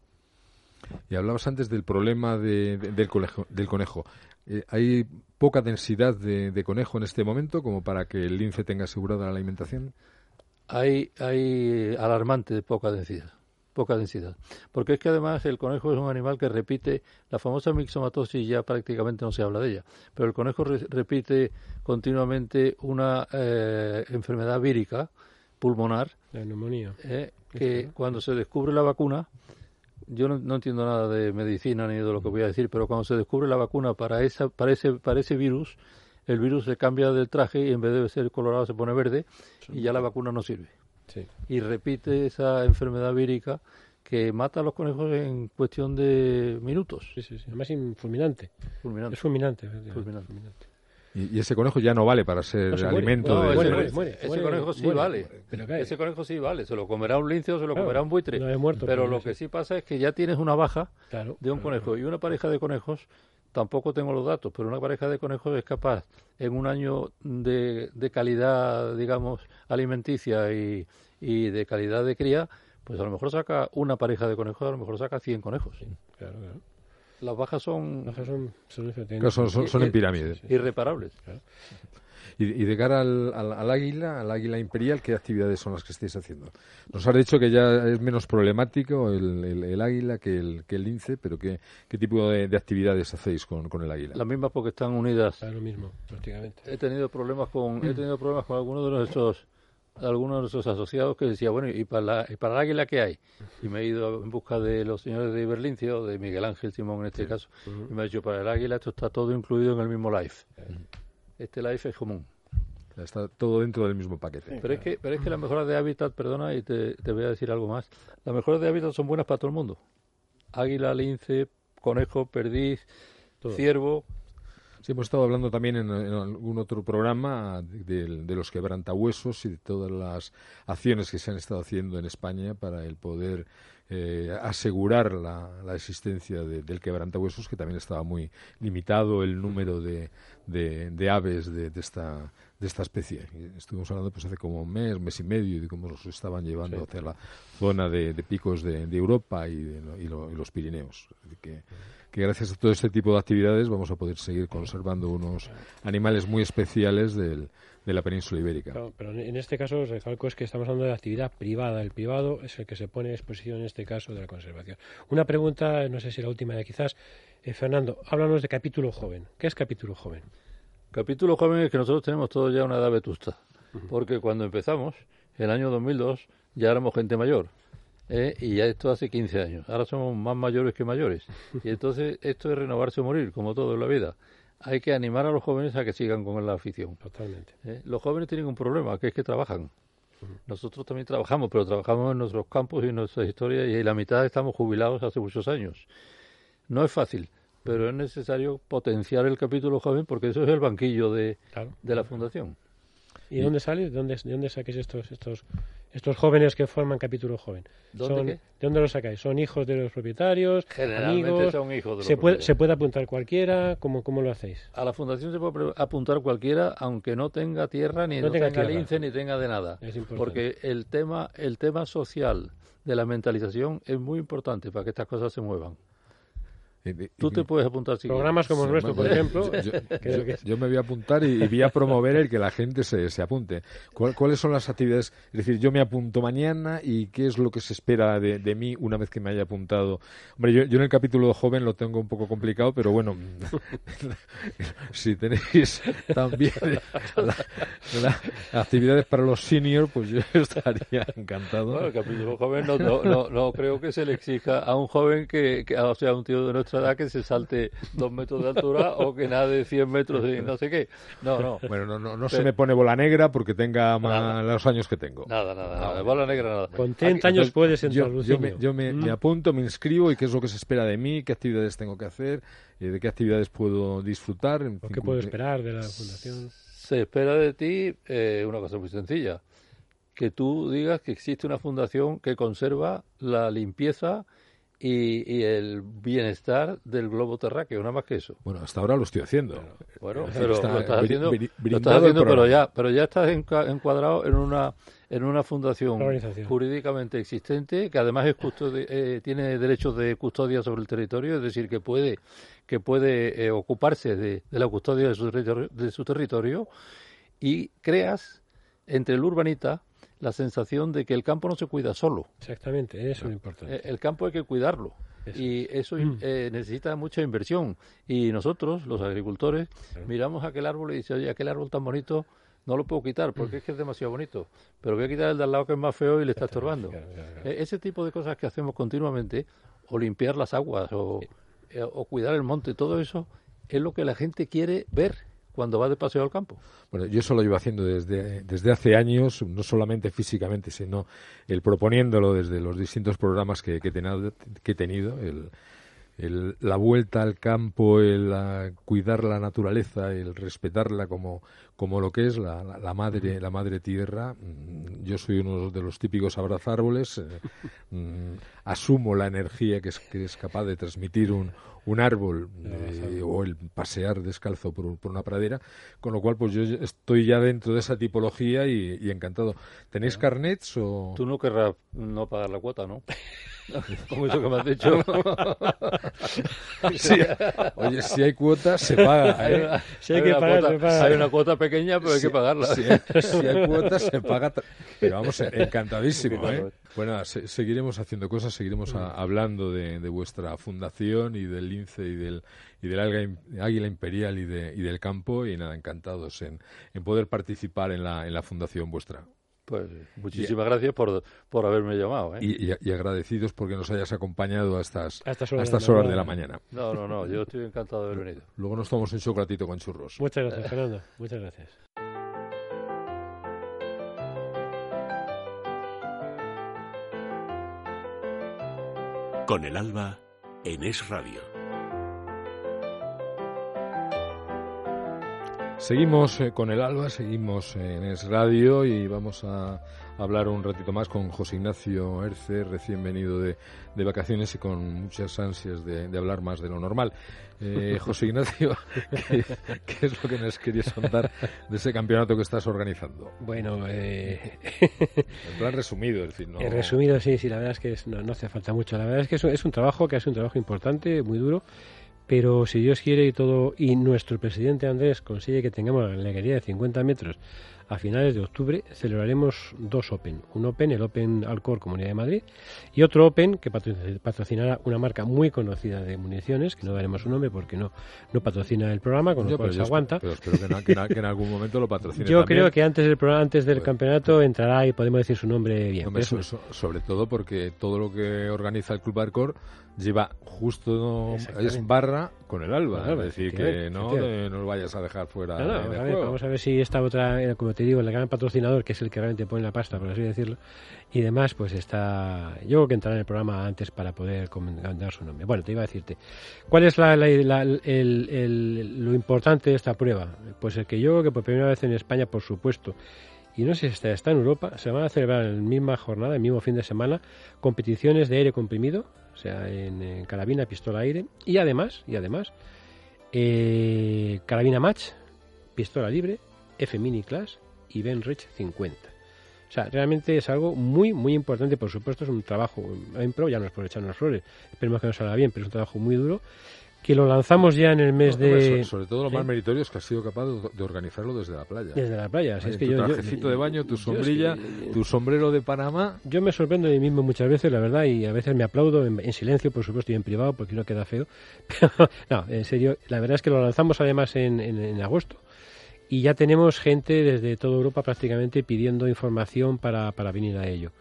Y hablabas antes del problema del, conejo. Del conejo. Eh, ¿Hay poca densidad de, de, conejo en este momento como para que el lince tenga asegurada la alimentación? Hay, hay alarmante de poca densidad poca densidad. Porque es que además el conejo es un animal que repite, la famosa mixomatosis ya prácticamente no se habla de ella, pero el conejo repite continuamente una eh, enfermedad vírica pulmonar. La neumonía. Eh, que cuando se descubre la vacuna, yo no, entiendo nada de medicina ni de lo que voy a decir, pero cuando se descubre la vacuna para, esa, para, ese, para ese virus, el virus se cambia del traje y en vez de ser colorado se pone verde y ya la vacuna no sirve y repite esa enfermedad vírica que mata a los conejos en cuestión de minutos. Sí, sí, sí. Además fulminante. fulminante. Es fulminante. Y, ese conejo ya no vale para ser alimento. ese, conejo sí vale. ese conejo sí vale. Se lo comerá un lince o se lo comerá un buitre. pero lo que sí pasa es que ya tienes una baja de un conejo y una pareja de conejos tampoco tengo los datos, pero una pareja de conejos es capaz en un año de, de calidad, digamos, alimenticia y, y, de calidad de cría, pues a lo mejor saca una pareja de conejos, a lo mejor saca 100 conejos. claro, claro. Las bajas son... son, son, en pirámides. Irreparables. Y, de cara al, al, águila, al águila imperial, ¿qué actividades son las que estáis haciendo? Nos ha dicho que ya es menos problemático el, el, águila que el, que el lince, pero ¿qué, qué tipo de, actividades hacéis con, con, el águila? Las mismas porque están unidas. lo mismo, prácticamente. He tenido problemas con, he tenido problemas con algunos de nuestros algunos de nuestros asociados que decía, bueno, ¿y para, la, para el águila qué hay? Y me he ido en busca de los señores de Iberlincio, de Miguel Ángel Simón en este caso, y me ha dicho, para el águila esto está todo incluido en el mismo live este life es común. Está todo dentro del mismo paquete. pero, es que, pero es que las mejoras de hábitat, perdona, y te, voy a decir algo más, las mejoras de hábitat son buenas para todo el mundo. Águila, lince, conejo, perdiz, ciervo, Sí, hemos estado hablando también en, algún otro programa de, de, los quebrantahuesos y de todas las acciones que se han estado haciendo en España para el poder eh, asegurar la, la existencia del quebrantahuesos, que también estaba muy limitado el número de, de, aves de, esta de esta especie. estuvimos hablando pues hace como un mes, mes y medio de cómo los estaban llevando hacia la zona de, picos de, Europa y, y, los Pirineos. Que, que gracias a todo este tipo de actividades vamos a poder seguir conservando unos animales muy especiales del, de la península ibérica. pero en este caso, os recalco, es que estamos hablando de actividad privada. El privado es el que se pone en exposición en este caso de la conservación. Una pregunta, no sé si la última de quizás. Eh, Fernando, háblanos de capítulo joven. ¿Qué es capítulo joven? Capítulo joven es que nosotros tenemos todos ya una edad vetusta. Porque cuando empezamos, el año 2002, ya éramos gente mayor. ¿eh? y ya esto hace 15 años. Ahora somos más mayores que mayores. Y entonces esto es renovarse o morir, como todo en la vida. Hay que animar a los jóvenes a que sigan con la afición. Totalmente. ¿Eh? Los jóvenes tienen un problema, que es que trabajan. Nosotros también trabajamos, pero trabajamos en nuestros campos y en nuestras historias y la mitad estamos jubilados hace muchos años. No es fácil, pero es necesario potenciar el capítulo joven porque eso es el banquillo de, de la fundación. ¿Y, dónde sale? ¿De dónde, de dónde saques estos, estos, estos jóvenes que forman capítulo joven? ¿De dónde los sacáis? ¿Son hijos de los propietarios? Generalmente amigos? son hijos de los ¿Se puede, ¿Se puede apuntar cualquiera? ¿Cómo, ¿Cómo lo hacéis? A la fundación se puede apuntar cualquiera, aunque no tenga tierra, ni no, tenga, lince, ni tenga de nada. porque el tema, el tema social de la mentalización es muy importante para que estas cosas se muevan. Tú te puedes apuntar si Programas como el nuestro, por ejemplo. Yo, me voy a apuntar y, voy a promover el que la gente se, se apunte. ¿Cuáles son las actividades? Es decir, yo me apunto mañana y qué es lo que se espera de, de mí una vez que me haya apuntado. Hombre, yo, en el capítulo joven lo tengo un poco complicado, pero bueno, si tenéis también las actividades para los seniors, pues yo estaría encantado. Bueno, el capítulo joven no, no, no, creo que se le exija a un joven que, que o sea, un tío de nuestra que se salte dos metros de altura o que nade 100 metros de no sé qué. No, no. Bueno, no, no, no se me pone bola negra porque tenga más los años que tengo. Nada, nada, nada. bola negra nada. Con 30 años puedes entrar, yo, yo, me, yo me, me, mm. apunto, me inscribo y qué es lo que se espera de mí, qué actividades tengo que hacer, y de qué actividades puedo disfrutar. En ¿O qué puedo esperar de la fundación? Se espera de ti eh, una cosa muy sencilla, que tú digas que existe una fundación que conserva la limpieza y, el bienestar del globo terráqueo, nada más que eso. Bueno, hasta ahora lo estoy haciendo. bueno, pero lo estás haciendo, lo estás haciendo pero ya, pero ya estás encuadrado en una en una fundación jurídicamente existente que además es eh, tiene derechos de custodia sobre el territorio, es decir, que puede que puede eh, ocuparse de, la custodia de su, de su territorio y creas entre el urbanita la sensación de que el campo no se cuida solo. Exactamente, eso es importante. Eh, el campo hay que cuidarlo. Y eso mm. eh, necesita mucha inversión. Y nosotros, los agricultores, miramos aquel árbol y dice, oye, aquel árbol tan bonito no lo puedo quitar porque mm. es que es demasiado bonito. Pero voy a quitar el de al lado que es más feo y le está estorbando. Eh, ese tipo de cosas que hacemos continuamente, o limpiar las aguas, o, o cuidar el monte, todo eso es lo que la gente quiere ver cuando va de paseo al campo. Bueno, yo eso lo llevo haciendo desde, desde hace años, no solamente físicamente, sino el proponiéndolo desde los distintos programas que, que, he tenido, el, el, la vuelta al campo, el cuidar la naturaleza, el respetarla como, como lo que es la, la, madre la madre tierra. Yo soy uno de los típicos abrazárboles. Eh, mm, asumo la energía que es, que es capaz de transmitir un, un árbol eh, o el pasear descalzo por, por, una pradera, con lo cual pues yo estoy ya dentro de esa tipología y, encantado. ¿Tenéis carnets o...? Tú no querrás no pagar la cuota, ¿no? Como eso que me has dicho. Oye, si hay cuota, se paga. ¿eh? Si hay, que pagar, se paga. hay una cuota pequeña, pero hay que pagarla. Si hay, si hay cuota, se paga. Pero vamos, encantadísimo. ¿eh? Bueno, seguiremos haciendo cosas, seguiremos hablando de, de, vuestra fundación y del lince y del, y del águila imperial y, de, y del campo. Y nada, encantados en, en poder participar en la, en la fundación vuestra. Pues muchísimas gracias por, por haberme llamado. ¿eh? Y, agradecidos porque nos hayas acompañado a estas, a estas horas, de, la mañana. No, no, no, yo estoy encantado de haber venido. Luego nos tomamos un chocolatito con churros. Muchas gracias, Fernando. Muchas gracias. Con el alba en Es Radio. Seguimos eh, con el Alba, seguimos en Es Radio y vamos a hablar un ratito más con José Ignacio Erce, recién venido de, vacaciones y con muchas ansias de, hablar más de lo normal. Eh, José Ignacio, ¿qué, es lo que nos querías contar de ese campeonato que estás organizando? Bueno, eh... en plan resumido, es decir, ¿no? En resumido, sí, sí, la verdad es que no, hace falta mucho. La verdad es que es es un trabajo que ha sido un trabajo importante, muy duro pero si Dios quiere y todo y nuestro presidente Andrés consigue que tengamos la alegría de 50 metros a finales de octubre, celebraremos dos Open. Un Open, el Open Alcor Comunidad de Madrid, y otro Open que patrocinará una marca muy conocida de municiones, que no daremos su nombre porque no, no patrocina el programa, con lo cual se aguanta. Pero espero que, en, algún momento lo patrocine Yo creo que antes del, programa, antes del pues, campeonato entrará y podemos decir su nombre bien. sobre todo porque todo lo que organiza el Club Alcor lleva justo es barra con el alba, es decir que no, no lo vayas a dejar fuera vamos a ver si esta otra eh, como te digo el gran patrocinador que es el que realmente pone la pasta por así decirlo y demás pues está yo creo que entrará en el programa antes para poder dar su nombre. Bueno te iba a decirte cuál es la, lo importante de esta prueba pues el que yo creo que por primera vez en España por supuesto y no sé si está, está en Europa, se van a celebrar en la misma jornada, el mismo fin de semana, competiciones de aire comprimido, o sea, en, carabina, pistola aire, y además, y además, eh, carabina match, pistola libre, F mini class y Ben Rich 50. O sea, realmente es algo muy, muy importante. Por supuesto, es un trabajo en pro, ya no es por echarnos flores, esperemos que nos salga bien, pero es un trabajo muy duro que lo lanzamos ya en el mes de... Sobre, todo lo más meritorio es que has sido capaz de, organizarlo desde la playa. Desde la playa, es que tu trajecito de baño, tu sombrilla, tu sombrero de Panamá... Yo me sorprendo de mí mismo muchas veces, la verdad, y a veces me aplaudo en, silencio, por supuesto, y en privado, porque no queda feo. Pero, no, en serio, la verdad es que lo lanzamos además en, en agosto. Y ya tenemos gente desde toda Europa prácticamente pidiendo información para, para venir a ello.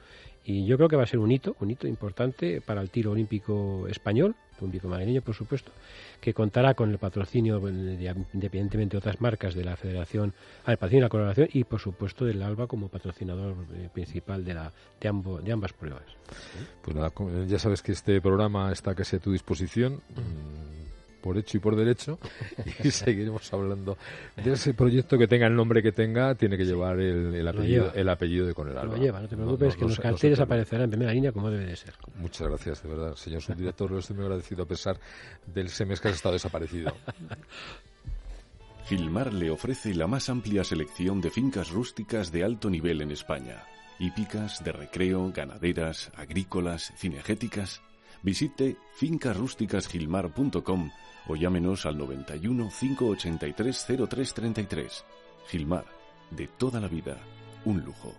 Y yo creo que va a ser un hito, un hito importante para el tiro olímpico español, olímpico madrileño, por supuesto, que contará con el patrocinio, independientemente de otras marcas, de la Federación, al patrocinio de la colaboración y, por supuesto, del ALBA como patrocinador eh, principal de, la, de, ambos, de ambas pruebas. Pues nada, ya sabes que este programa está casi a tu disposición. Mm, por hecho y por derecho y seguiremos hablando de ese proyecto que tenga el nombre que tenga, tiene que llevar el, apellido, el apellido de Con el Alba. Lo lleva, no te preocupes, que los carteles aparecerán en primera línea como debe de ser. Muchas gracias, de verdad, señor subdirector, lo estoy muy agradecido a pesar del semes que has estado desaparecido. Gilmar le ofrece la más amplia selección de fincas rústicas de alto nivel en España. Hípicas, de recreo, ganaderas, agrícolas, cinegéticas. Visite fincasrústicasgilmar.com o llámenos al 91 583 0333. Gilmar, de toda la vida, un lujo.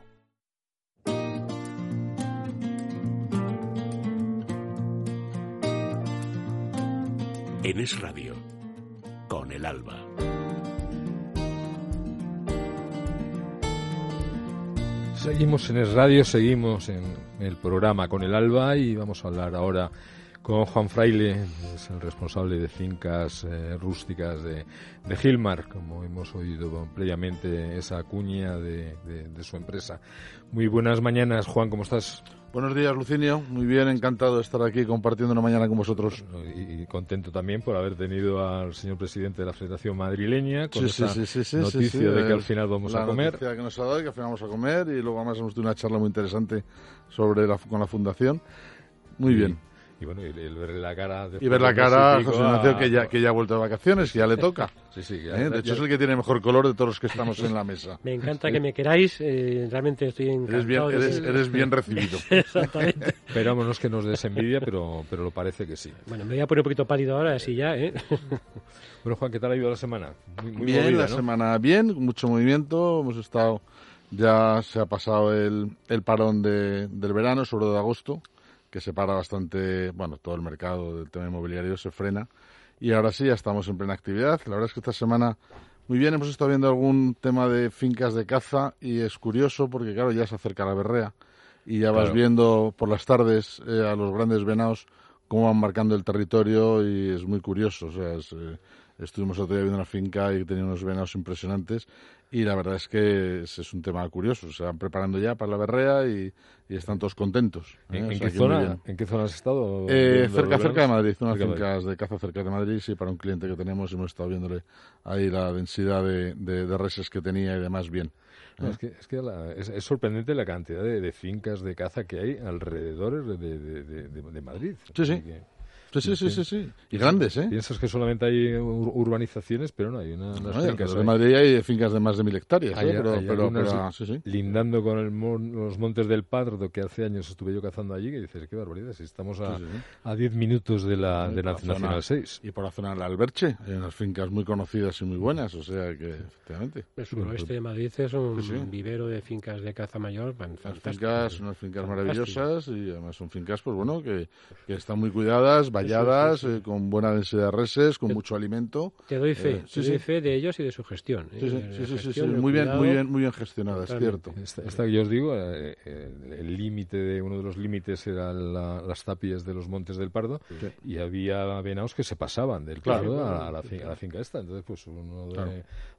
En Es Radio, con el alba. Seguimos en Es Radio, seguimos en el programa con el alba y vamos a hablar ahora con Juan Fraile, es el responsable de fincas eh, rústicas de, Gilmar, como hemos oído previamente esa cuña de, su empresa. Muy buenas mañanas, Juan, ¿cómo estás? Buenos días, Lucinio. Muy bien, encantado de estar aquí compartiendo una mañana con vosotros. Y, contento también por haber tenido al señor presidente de la Federación Madrileña con esa noticia de que al final vamos a comer. La noticia que nos ha dado que al final vamos a comer y luego además hemos tenido una charla muy interesante sobre la, con la Fundación. Muy bien. Y bueno, y el, ver la cara... Y ver la cara a José Ignacio, que ya, que ya ha vuelto de vacaciones, que ya le toca. sí, sí. ¿Eh? De hecho, es el que tiene mejor color de todos los que estamos en la mesa. Me encanta que me queráis, eh, realmente estoy encantado. Eres bien, eres, bien recibido. Exactamente. Esperámonos que nos des envidia, pero, pero lo parece que sí. Bueno, me voy a poner un poquito pálido ahora, así ya, ¿eh? bueno, Juan, ¿qué tal ha ido la semana? Muy, bien, la semana bien, mucho movimiento. Hemos estado... Ya se ha pasado el, el parón de, del verano, sobre todo de agosto que se para bastante, bueno, todo el mercado del tema inmobiliario se frena. Y ahora sí, ya estamos en plena actividad. La verdad es que esta semana, muy bien, hemos estado viendo algún tema de fincas de caza y es curioso porque, claro, ya se acerca la berrea y ya vas viendo por las tardes eh, a los grandes venados cómo van marcando el territorio y es muy curioso. O sea, eh, estuvimos otro día viendo una finca y tenía unos venados impresionantes y la verdad es que es, un tema curioso. Se van preparando ya para la berrea y, están todos contentos. ¿En, ¿eh? qué zona, ¿En, qué zona, has estado? Eh, cerca, cerca de Madrid, unas fincas de caza cerca de Madrid. Sí, para un cliente que tenemos hemos estado viéndole ahí la densidad de, de, reses que tenía y demás bien. ¿eh? es que, es, que es, sorprendente la cantidad de, fincas de caza que hay alrededor de, de Madrid. Sí, sí. Sí, sí, sí, sí, Y grandes, ¿eh? Piensas que solamente hay urbanizaciones, pero no, hay una, unas no, fincas. En Madrid hay fincas de más de mil hectáreas, hay, ¿eh? pero, hay pero, pero sí, sí. lindando con el, los montes del Pardo, que hace años estuve yo cazando allí, que dices, qué barbaridad, si estamos a, a 10 minutos de la, de la Nacional 6. Y por la zona del Alberche, hay unas fincas muy conocidas y muy buenas, o sea que, efectivamente. El suroeste de Madrid es un vivero de fincas de caza mayor, unas fincas, unas fincas maravillosas y además son fincas, pues bueno, que, que están muy cuidadas, valladas, eh, con buena densidad de reses, con mucho alimento. Te doy fe, eh, te doy fe de ellos y de su gestión. ¿eh? Sí, sí, sí, muy bien, muy bien, muy bien gestionada, es cierto. Esta, que yo os digo, el límite de uno de los límites eran las tapias de los Montes del Pardo y había venados que se pasaban del Pardo a, la, finca esta. Entonces, pues uno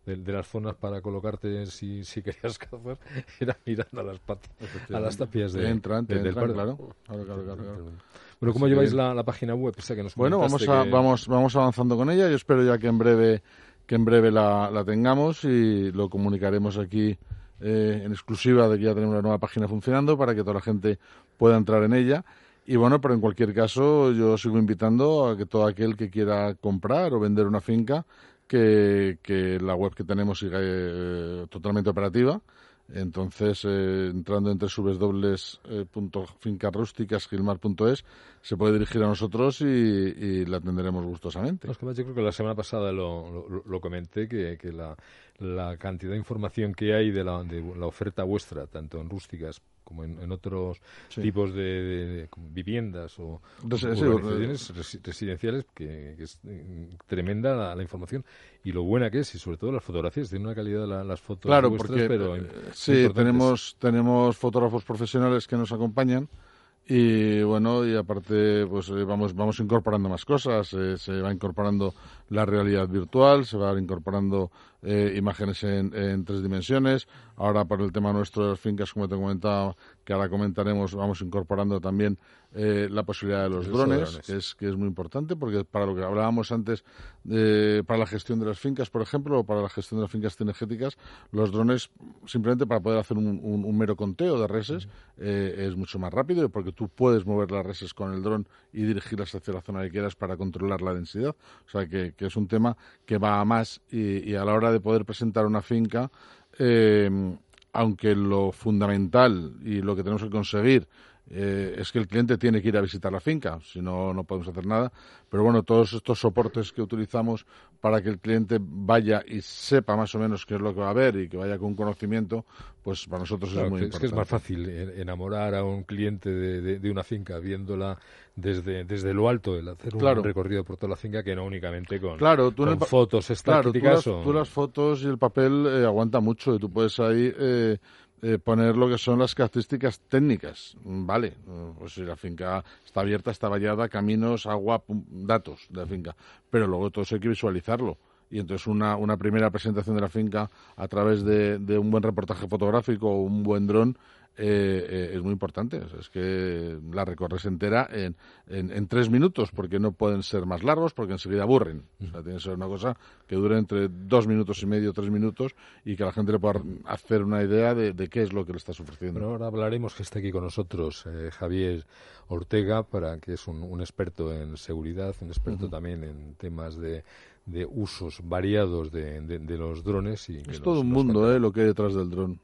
de, las zonas para colocarte si, si querías cazar era mirando a las patas, a las tapias de, entran, del Pardo. Claro. Claro, claro, bueno, ¿cómo lleváis la, página web? bueno, vamos, vamos, vamos avanzando con ella. Yo espero ya que en breve que en breve la, la tengamos y lo comunicaremos aquí eh, en exclusiva de que ya tenemos una nueva página funcionando para que toda la gente pueda entrar en ella. Y bueno, pero en cualquier caso, yo sigo invitando a que todo aquel que quiera comprar o vender una finca, que, que la web que tenemos siga eh, totalmente operativa entonces, eh, entrando entre www.fincarrústicasgilmar.es, se puede dirigir a nosotros y, la atenderemos gustosamente. yo creo que la semana pasada lo, lo, comenté, que, que la, la, cantidad de información que hay de la, de la oferta vuestra, tanto en rústicas como en, otros tipos de, viviendas o, residenciales, que, es mm, tremenda la, información y lo buena que es, y sobre todo las fotografías, tienen una calidad las fotos claro, porque, pero eh, sí, tenemos, tenemos fotógrafos profesionales que nos acompañan y bueno, y aparte, pues eh, vamos, vamos incorporando más cosas. Eh, se va incorporando la realidad virtual, se va incorporando eh, imágenes en, en, tres dimensiones. Ahora, para el tema nuestro de las fincas, como te he comentado, que ahora comentaremos, vamos incorporando también eh, la posibilidad de los drones, Que, es, que es muy importante, porque para lo que hablábamos antes, eh, para la gestión de las fincas, por ejemplo, o para la gestión de las fincas cinegéticas, los drones, simplemente para poder hacer un, mero conteo de reses, eh, es mucho más rápido, porque tú puedes mover las reses con el dron y dirigirlas hacia la zona que quieras para controlar la densidad. O sea, que, es un tema que va a más y, a la hora de poder presentar una finca, aunque lo fundamental y lo que tenemos que conseguir eh, es que el cliente tiene que ir a visitar la finca, si no, no podemos hacer nada. Pero bueno, todos estos soportes que utilizamos para que el cliente vaya y sepa más o menos qué es lo que va a ver y que vaya con conocimiento, pues para nosotros es muy importante. Es que es más fácil enamorar a un cliente de, una finca viéndola desde, desde lo alto, el hacer un recorrido por toda la finca que no únicamente con, claro, fotos estáticas. Claro, tú, las, fotos y el papel eh, aguanta mucho y tú puedes ahí... Eh, eh, poner lo que son las características técnicas. Vale, pues si la finca está abierta, está vallada, caminos, agua, datos de la finca. Pero luego todo eso hay que visualizarlo. Y entonces una, una primera presentación de la finca a través de, de un buen reportaje fotográfico o un buen dron eh, eh, es muy importante. Es que la recorres entera en, en, tres minutos, porque no pueden ser más largos, porque enseguida aburren. O sea, tiene que ser una cosa que dure entre dos minutos y medio, tres minutos, y que la gente le pueda hacer una idea de, qué es lo que le está ofreciendo. ahora hablaremos que está aquí con nosotros eh, Javier Ortega, para que es un, experto en seguridad, un experto también en temas de, de usos variados de, de, los drones. Y es todo un mundo eh, lo que hay detrás del dron.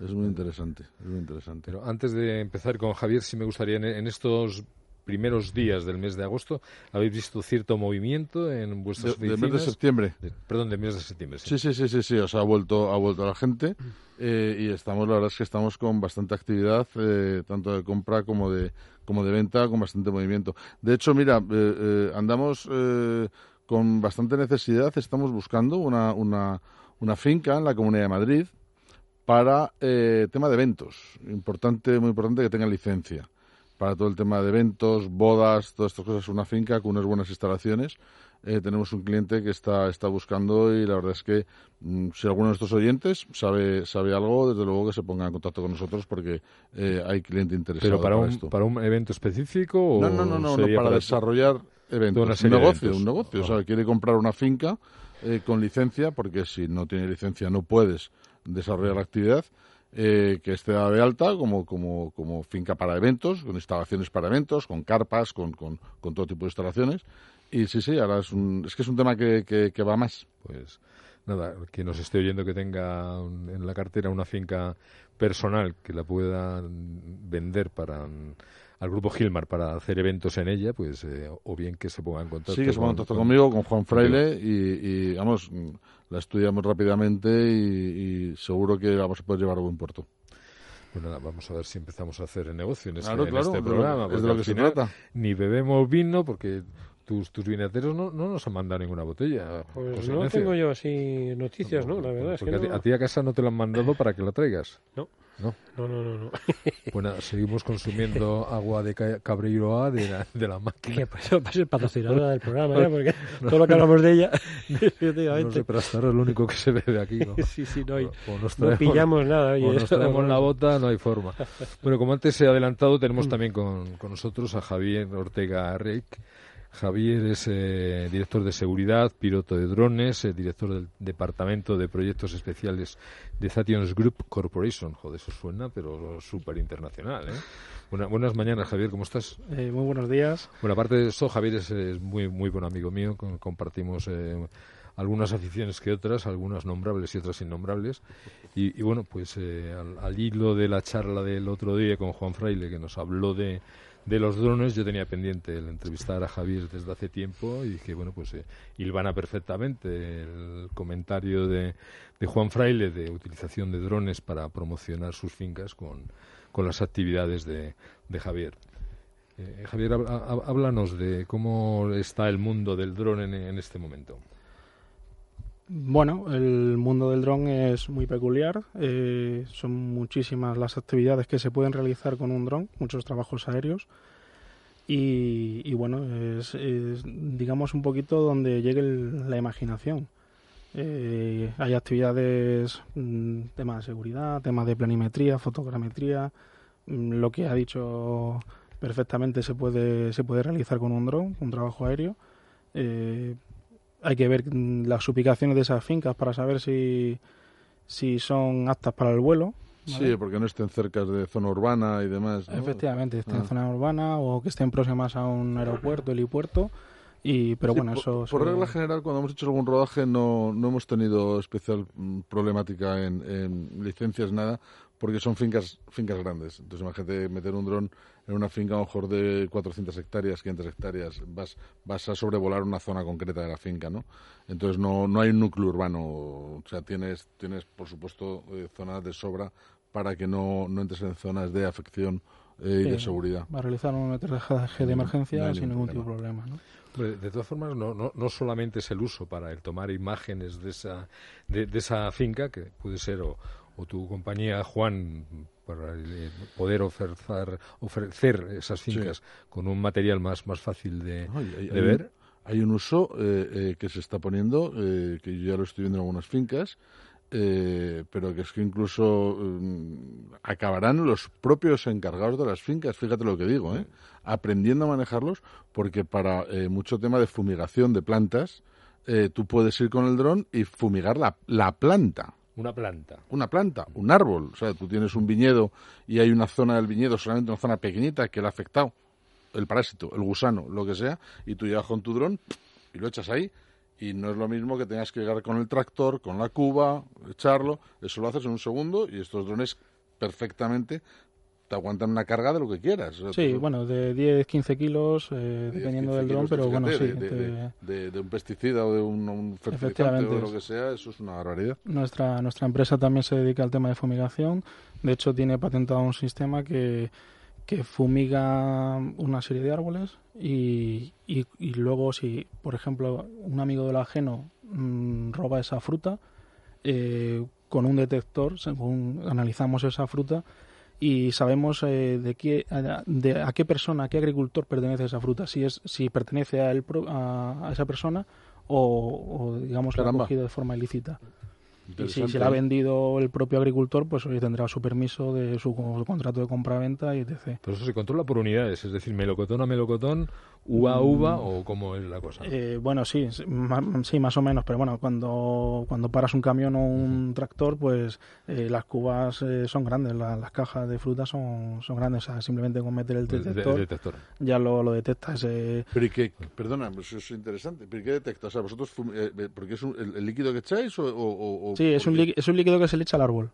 Es muy interesante, es muy interesante. Pero antes de empezar con Javier, sí me gustaría, en, estos primeros días del mes de agosto, ¿habéis visto cierto movimiento en vuestras de, mes de septiembre. perdón, del mes de septiembre. Sí, sí, sí, sí, sí, o sea, ha vuelto, ha vuelto la gente eh, y estamos, la verdad es que estamos con bastante actividad, eh, tanto de compra como de, como de venta, con bastante movimiento. De hecho, mira, eh, andamos con bastante necesidad, estamos buscando una, una, una finca en la Comunidad de Madrid, para eh, tema de eventos. Importante, muy importante que tengan licencia. Para todo el tema de eventos, bodas, todas estas cosas, una finca con unas buenas instalaciones. Eh, tenemos un cliente que está, está buscando y la verdad es que mm, si alguno de estos oyentes sabe, sabe algo, desde luego que se ponga en contacto con nosotros porque eh, hay cliente interesado. ¿Pero para, un, esto. para un evento específico? no, no, no, no, para, desarrollar eventos. Un negocio, un negocio. O sea, quiere comprar una finca con licencia porque si no tiene licencia no puedes desarrollar la actividad eh, que esté dada de alta como, como, como finca para eventos, con instalaciones para eventos, con carpas, con, con, con todo tipo de instalaciones. Y sí, sí, ahora es, un, es que es un tema que, que, va más. Pues nada, que nos esté oyendo que tenga en la cartera una finca personal que la pueda vender para al grupo Gilmar para hacer eventos en ella, pues eh, o bien que se ponga en contacto. Sí, que se ponga en contacto conmigo, con Juan Fraile y, y, vamos, la estudiamos rápidamente y, seguro que vamos a poder llevar a buen puerto. Bueno, pues vamos a ver si empezamos a hacer negocio en, este, este programa. Es de lo que se trata. Ni bebemos vino porque tus, tus vinateros no, no nos han mandado ninguna botella. Pues no tengo yo así noticias, ¿no? La verdad es que a, ti, a, casa no te lo han mandado para que la traigas. No. No. No, no, no. Bueno, seguimos consumiendo agua de cabrilloa de la, de la máquina. Que pues, va a ser patrocinadora del programa, ¿eh? Porque todo lo que hablamos de ella, No sé, pero hasta ahora es lo único que se bebe aquí, ¿no? sí, sí, no, hay, no pillamos nada. Oye, o nos traemos la bota, no hay forma. Bueno, como antes he adelantado, tenemos también con, con nosotros a Javier Ortega Reik, Javier es eh, director de seguridad, piloto de drones, eh, director del Departamento de Proyectos Especiales de Zations Group Corporation. Joder, eso suena, pero súper internacional. ¿eh? buenas mañanas, Javier, ¿cómo estás? muy buenos días. Bueno, aparte de eso, Javier es, muy, muy buen amigo mío, compartimos algunas aficiones que otras, algunas nombrables y otras innombrables. Y, bueno, pues al, hilo de la charla del otro día con Juan Fraile, que nos habló de, de los drones yo tenía pendiente el entrevistar a Javier desde hace tiempo y dije, bueno, pues eh, perfectamente el comentario de, de, Juan Fraile de utilización de drones para promocionar sus fincas con, con las actividades de, de Javier. Eh, Javier, háblanos de cómo está el mundo del dron en este momento. Bueno, el mundo del dron es muy peculiar. Eh, son muchísimas las actividades que se pueden realizar con un dron, muchos trabajos aéreos. Y, bueno, es, digamos un poquito donde llegue la imaginación. Eh, hay actividades, mm, temas de seguridad, temas de planimetría, fotogrametría. Mm, lo que ha dicho perfectamente se puede, se puede realizar con un dron, un trabajo aéreo. Eh, hay que ver las ubicaciones de esas fincas para saber si, si son aptas para el vuelo. Sí, porque no estén cerca de zona urbana y demás. Efectivamente, estén en ah. zona urbana o que estén próximas a un aeropuerto, helipuerto. Y, pero bueno, eso... Por, regla general, cuando hemos hecho algún rodaje no, no hemos tenido especial mm, problemática en, en licencias, nada, porque son fincas fincas grandes. Entonces, imagínate meter un dron en una finca a lo mejor de 400 hectáreas, 500 hectáreas, vas, vas a sobrevolar una zona concreta de la finca, ¿no? Entonces no, no hay un núcleo urbano, o sea, tienes, tienes por supuesto, eh, zonas de sobra para que no, no entres en zonas de afección eh, y de seguridad. Va a realizar un aterrizaje de emergencia sin ningún tipo de problema, ¿no? De todas formas, no, no, no, solamente es el uso para el tomar imágenes de esa, de, de esa finca, que puede ser o, o tu compañía, Juan, para eh, poder ofrecer, ofrecer esas fincas con un material más, más fácil de, ver. hay un uso eh, eh, que se está poniendo, que yo ya lo estoy viendo en algunas fincas, pero que es que incluso mm, acabarán los propios encargados de las fincas, fíjate lo que digo, aprendiendo a manejarlos, porque para mucho tema de fumigación de plantas, tú puedes ir con el dron y fumigar la, la planta. Una planta. Una planta, un árbol. O sea, tú tienes un viñedo y hay una zona del viñedo, solamente una zona pequeñita que le ha afectado el parásito, el gusano, lo que sea, y tú llegas con tu dron y lo echas ahí. Y no es lo mismo que tengas que llegar con el tractor, con la cuba, echarlo. Eso lo haces en un segundo y estos drones perfectamente aguantan una carga de lo que quieras. Sí, bueno, de 10, 15 kilos, eh, dependiendo del dron, pero bueno, sí. De, un pesticida o de un, fertilizante o lo que sea, eso es una barbaridad. Nuestra, nuestra empresa también se dedica al tema de fumigación. De hecho, tiene patentado un sistema que, que fumiga una serie de árboles y, y, luego si, por ejemplo, un amigo del ajeno mm, roba esa fruta, eh, con un detector, según analizamos esa fruta, y sabemos eh, de, qué, de a qué persona, a qué agricultor pertenece esa fruta, si es si pertenece a, él, a, esa persona o, digamos la ha cogido de forma ilícita. Y si se la ha vendido el propio agricultor, pues hoy tendrá su permiso de su, contrato de compra-venta y etc. Pero eso se controla por unidades, es decir, melocotón a melocotón, uva a uva, mm. o cómo es la cosa. Eh, bueno, sí, sí, más o menos, pero bueno, cuando, cuando paras un camión o un tractor, pues eh, las cubas eh, son grandes, las cajas de fruta son, son grandes, o sea, simplemente con meter el detector, ya lo, lo detectas. Pero ¿y qué? Perdona, eso es interesante, ¿pero qué detecta? O sea, vosotros, porque es el, líquido que echáis o Sí, es un, es un líquido que se le echa al árbol.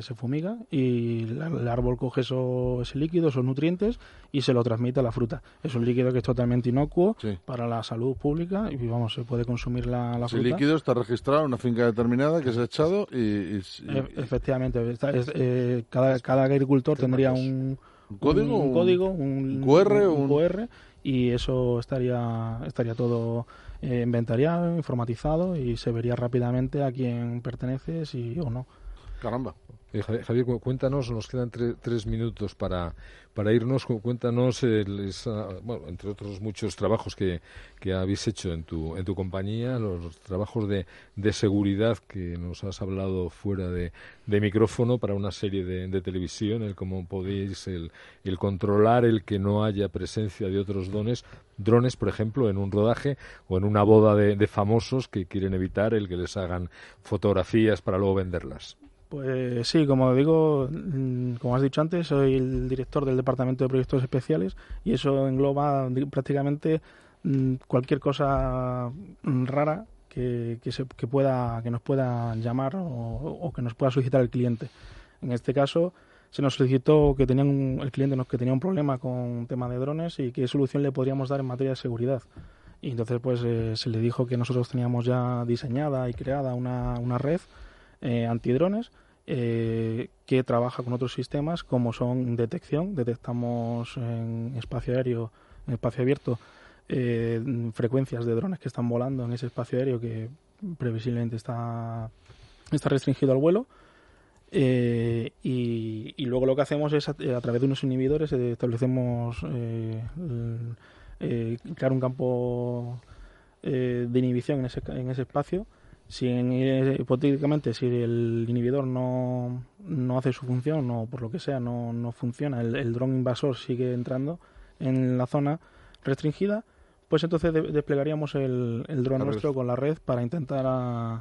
Se, fumiga y el árbol coge eso, ese líquido, esos nutrientes y se lo transmite a la fruta. Es un líquido que es totalmente inocuo para la salud pública y vamos, se puede consumir la, la fruta. El líquido está registrado en una finca determinada que se ha echado y... E, efectivamente, eh, cada, cada agricultor tendría un, código, un, código, un, QR, un, QR y eso estaría, estaría todo eh, inventariado, informatizado y se vería rápidamente a quién pertenece si o no. Caramba. Eh, Javier, cuéntanos, nos quedan tres minutos para, para irnos. Cuéntanos, bueno, entre otros muchos trabajos que, que, habéis hecho en tu, en tu compañía, los trabajos de, de seguridad que nos has hablado fuera de, de micrófono para una serie de, de, televisión, el cómo podéis el, el controlar el que no haya presencia de otros dones, drones, por ejemplo, en un rodaje o en una boda de, de famosos que quieren evitar el que les hagan fotografías para luego venderlas. Pues sí, como digo, mm, como has dicho antes, soy el director del Departamento de Proyectos Especiales y eso engloba prácticamente mm, cualquier cosa mm, rara que, que, se, que, pueda, que nos pueda llamar o, que nos pueda solicitar el cliente. En este caso, se nos solicitó que tenían el cliente que tenía un problema con un tema de drones y qué solución le podríamos dar en materia de seguridad. Y entonces pues eh, se le dijo que nosotros teníamos ya diseñada y creada una, una red eh, antidrones eh, que trabaja con otros sistemas como son detección, detectamos en espacio aéreo, en espacio abierto, eh, frecuencias de drones que están volando en ese espacio aéreo que previsiblemente está, está restringido al vuelo. Eh, y, luego lo que hacemos es a, través de unos inhibidores establecemos crear un campo de inhibición en ese, en ese espacio si hipotéticamente si el inhibidor no, no, hace su función o por lo que sea no, no funciona, el, dron invasor sigue entrando en la zona restringida, pues entonces desplegaríamos el, el dron nuestro con la red para intentar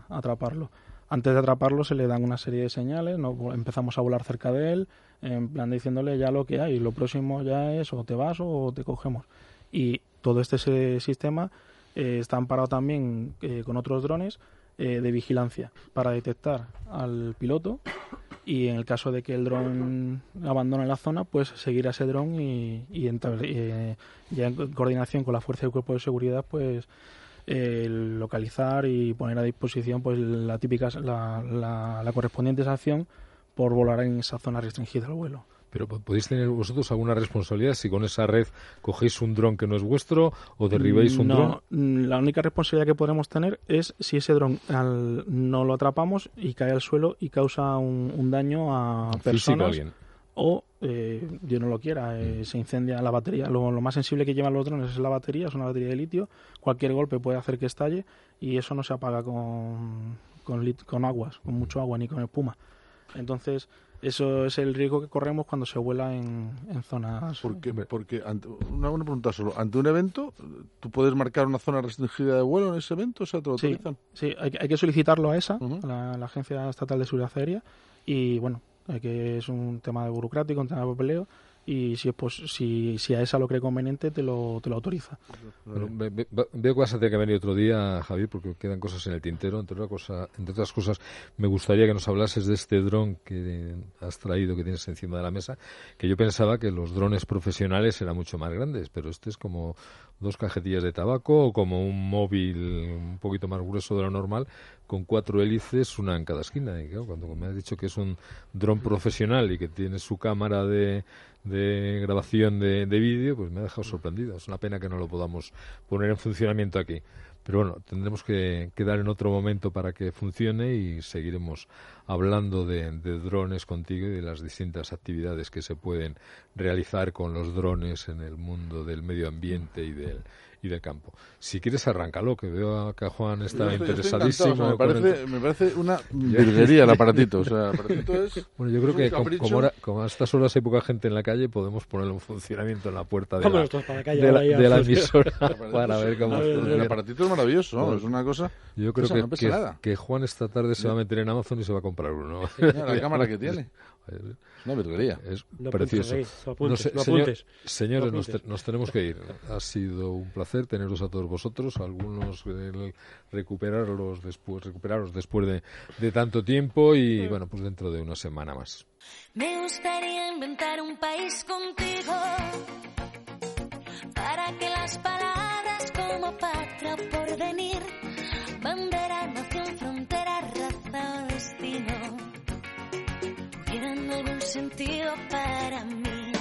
atraparlo. Antes de atraparlo se le dan una serie de señales, ¿no? empezamos a volar cerca de él, en plan diciéndole ya lo que hay, lo próximo ya es o te vas o te cogemos. Y todo este sistema eh, está amparado también eh, con otros drones eh, de vigilancia para detectar al piloto y en el caso de que el dron abandone la zona, pues seguir a ese dron y, eh, ya en coordinación con la fuerza del cuerpo de seguridad, pues eh, localizar y poner a disposición pues la típica la, la, la correspondiente sanción por volar en esa zona restringida al vuelo. Pero podéis tener vosotros alguna responsabilidad si con esa red cogéis un dron que no es vuestro o derribáis un dron. Mm, la única responsabilidad que podemos tener es si ese dron no lo atrapamos y cae al suelo y causa un, daño a personas. O, eh, Dios no lo quiera, eh, mm. se incendia la batería. Lo, más sensible que llevan los drones es la batería, es una batería de litio. Cualquier golpe puede hacer que estalle y eso no se apaga con, con, con aguas, con mucho agua ni con espuma. Entonces, eso es el riesgo que corremos cuando se vuela en, en zonas. Porque, porque una, pregunta solo. Ante un evento, ¿tú puedes marcar una zona restringida de vuelo en ese evento? ¿O sea, te lo sí, Sí, hay, hay, que solicitarlo a esa, la, la, Agencia Estatal de Seguridad Aérea. Y bueno, que es un tema de burocrático, un tema de papeleo y si, pues, si, a esa lo cree conveniente te lo, te lo autoriza. veo que vas a tener que venir otro día, Javier, porque quedan cosas en el tintero. Entre, otra cosa, entre otras cosas, me gustaría que nos hablases de este dron que has traído, que tienes encima de la mesa, que yo pensaba que los drones profesionales eran mucho más grandes, pero este es como dos cajetillas de tabaco o como un móvil un poquito más grueso de lo normal, con cuatro hélices, una en cada esquina. Y claro, cuando me has dicho que es un dron profesional y que tiene su cámara de de grabación de, de vídeo, pues me ha dejado sorprendido. Es una pena que no lo podamos poner en funcionamiento aquí. Pero bueno, tendremos que, quedar en otro momento para que funcione y seguiremos hablando de, de, drones contigo y de las distintas actividades que se pueden realizar con los drones en el mundo del medio ambiente y del, y del campo. Si quieres, arráncalo, que veo que Juan está interesadísimo. me, parece, me, parece, una virguería el aparatito. O sea, el aparatito es. Bueno, yo creo que como, como, a estas horas hay poca gente en la calle, podemos ponerlo en funcionamiento en la puerta de la, de la, de la emisora para ver cómo. El aparatito es maravilloso, es una cosa. Yo creo que, que, Juan esta tarde se va a meter en Amazon y se va a comprar uno. la cámara que tiene. Una virguería. Es precioso. señores, nos, tenemos que ir. Ha sido un placer teneros a todos vosotros. Algunos eh, recuperarlos después, recuperaros después de, de tanto tiempo y bueno, pues dentro de una semana más. Me gustaría inventar un país contigo para que las palabras como patria por venir, bandera, algún sentido para mí.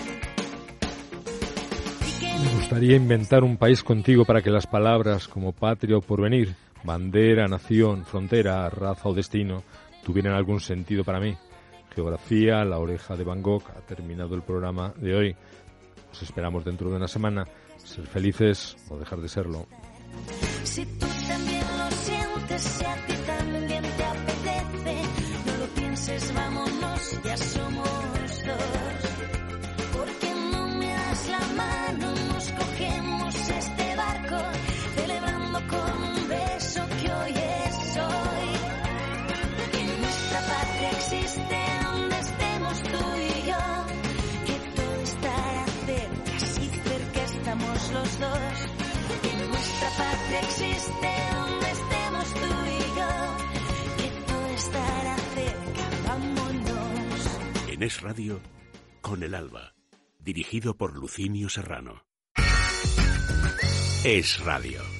Me gustaría inventar un país contigo para que las palabras como patria o porvenir, bandera, nación, frontera, raza o destino tuvieran algún sentido para mí. Geografía, la oreja de Van Gogh ha terminado el programa de hoy. Os esperamos dentro de una semana. Ser felices o dejar de serlo. Si tú también lo sientes, si a ti ya somos dos. Porque no me das la mano, nos cogemos este barco, celebrando con un beso que hoy es hoy. En nuestra patria existe donde estemos tú y yo, que todo estará cerca, si cerca estamos los dos. En nuestra patria existe Es Radio, con el Alba, dirigido por Lucinio Serrano. Es Radio.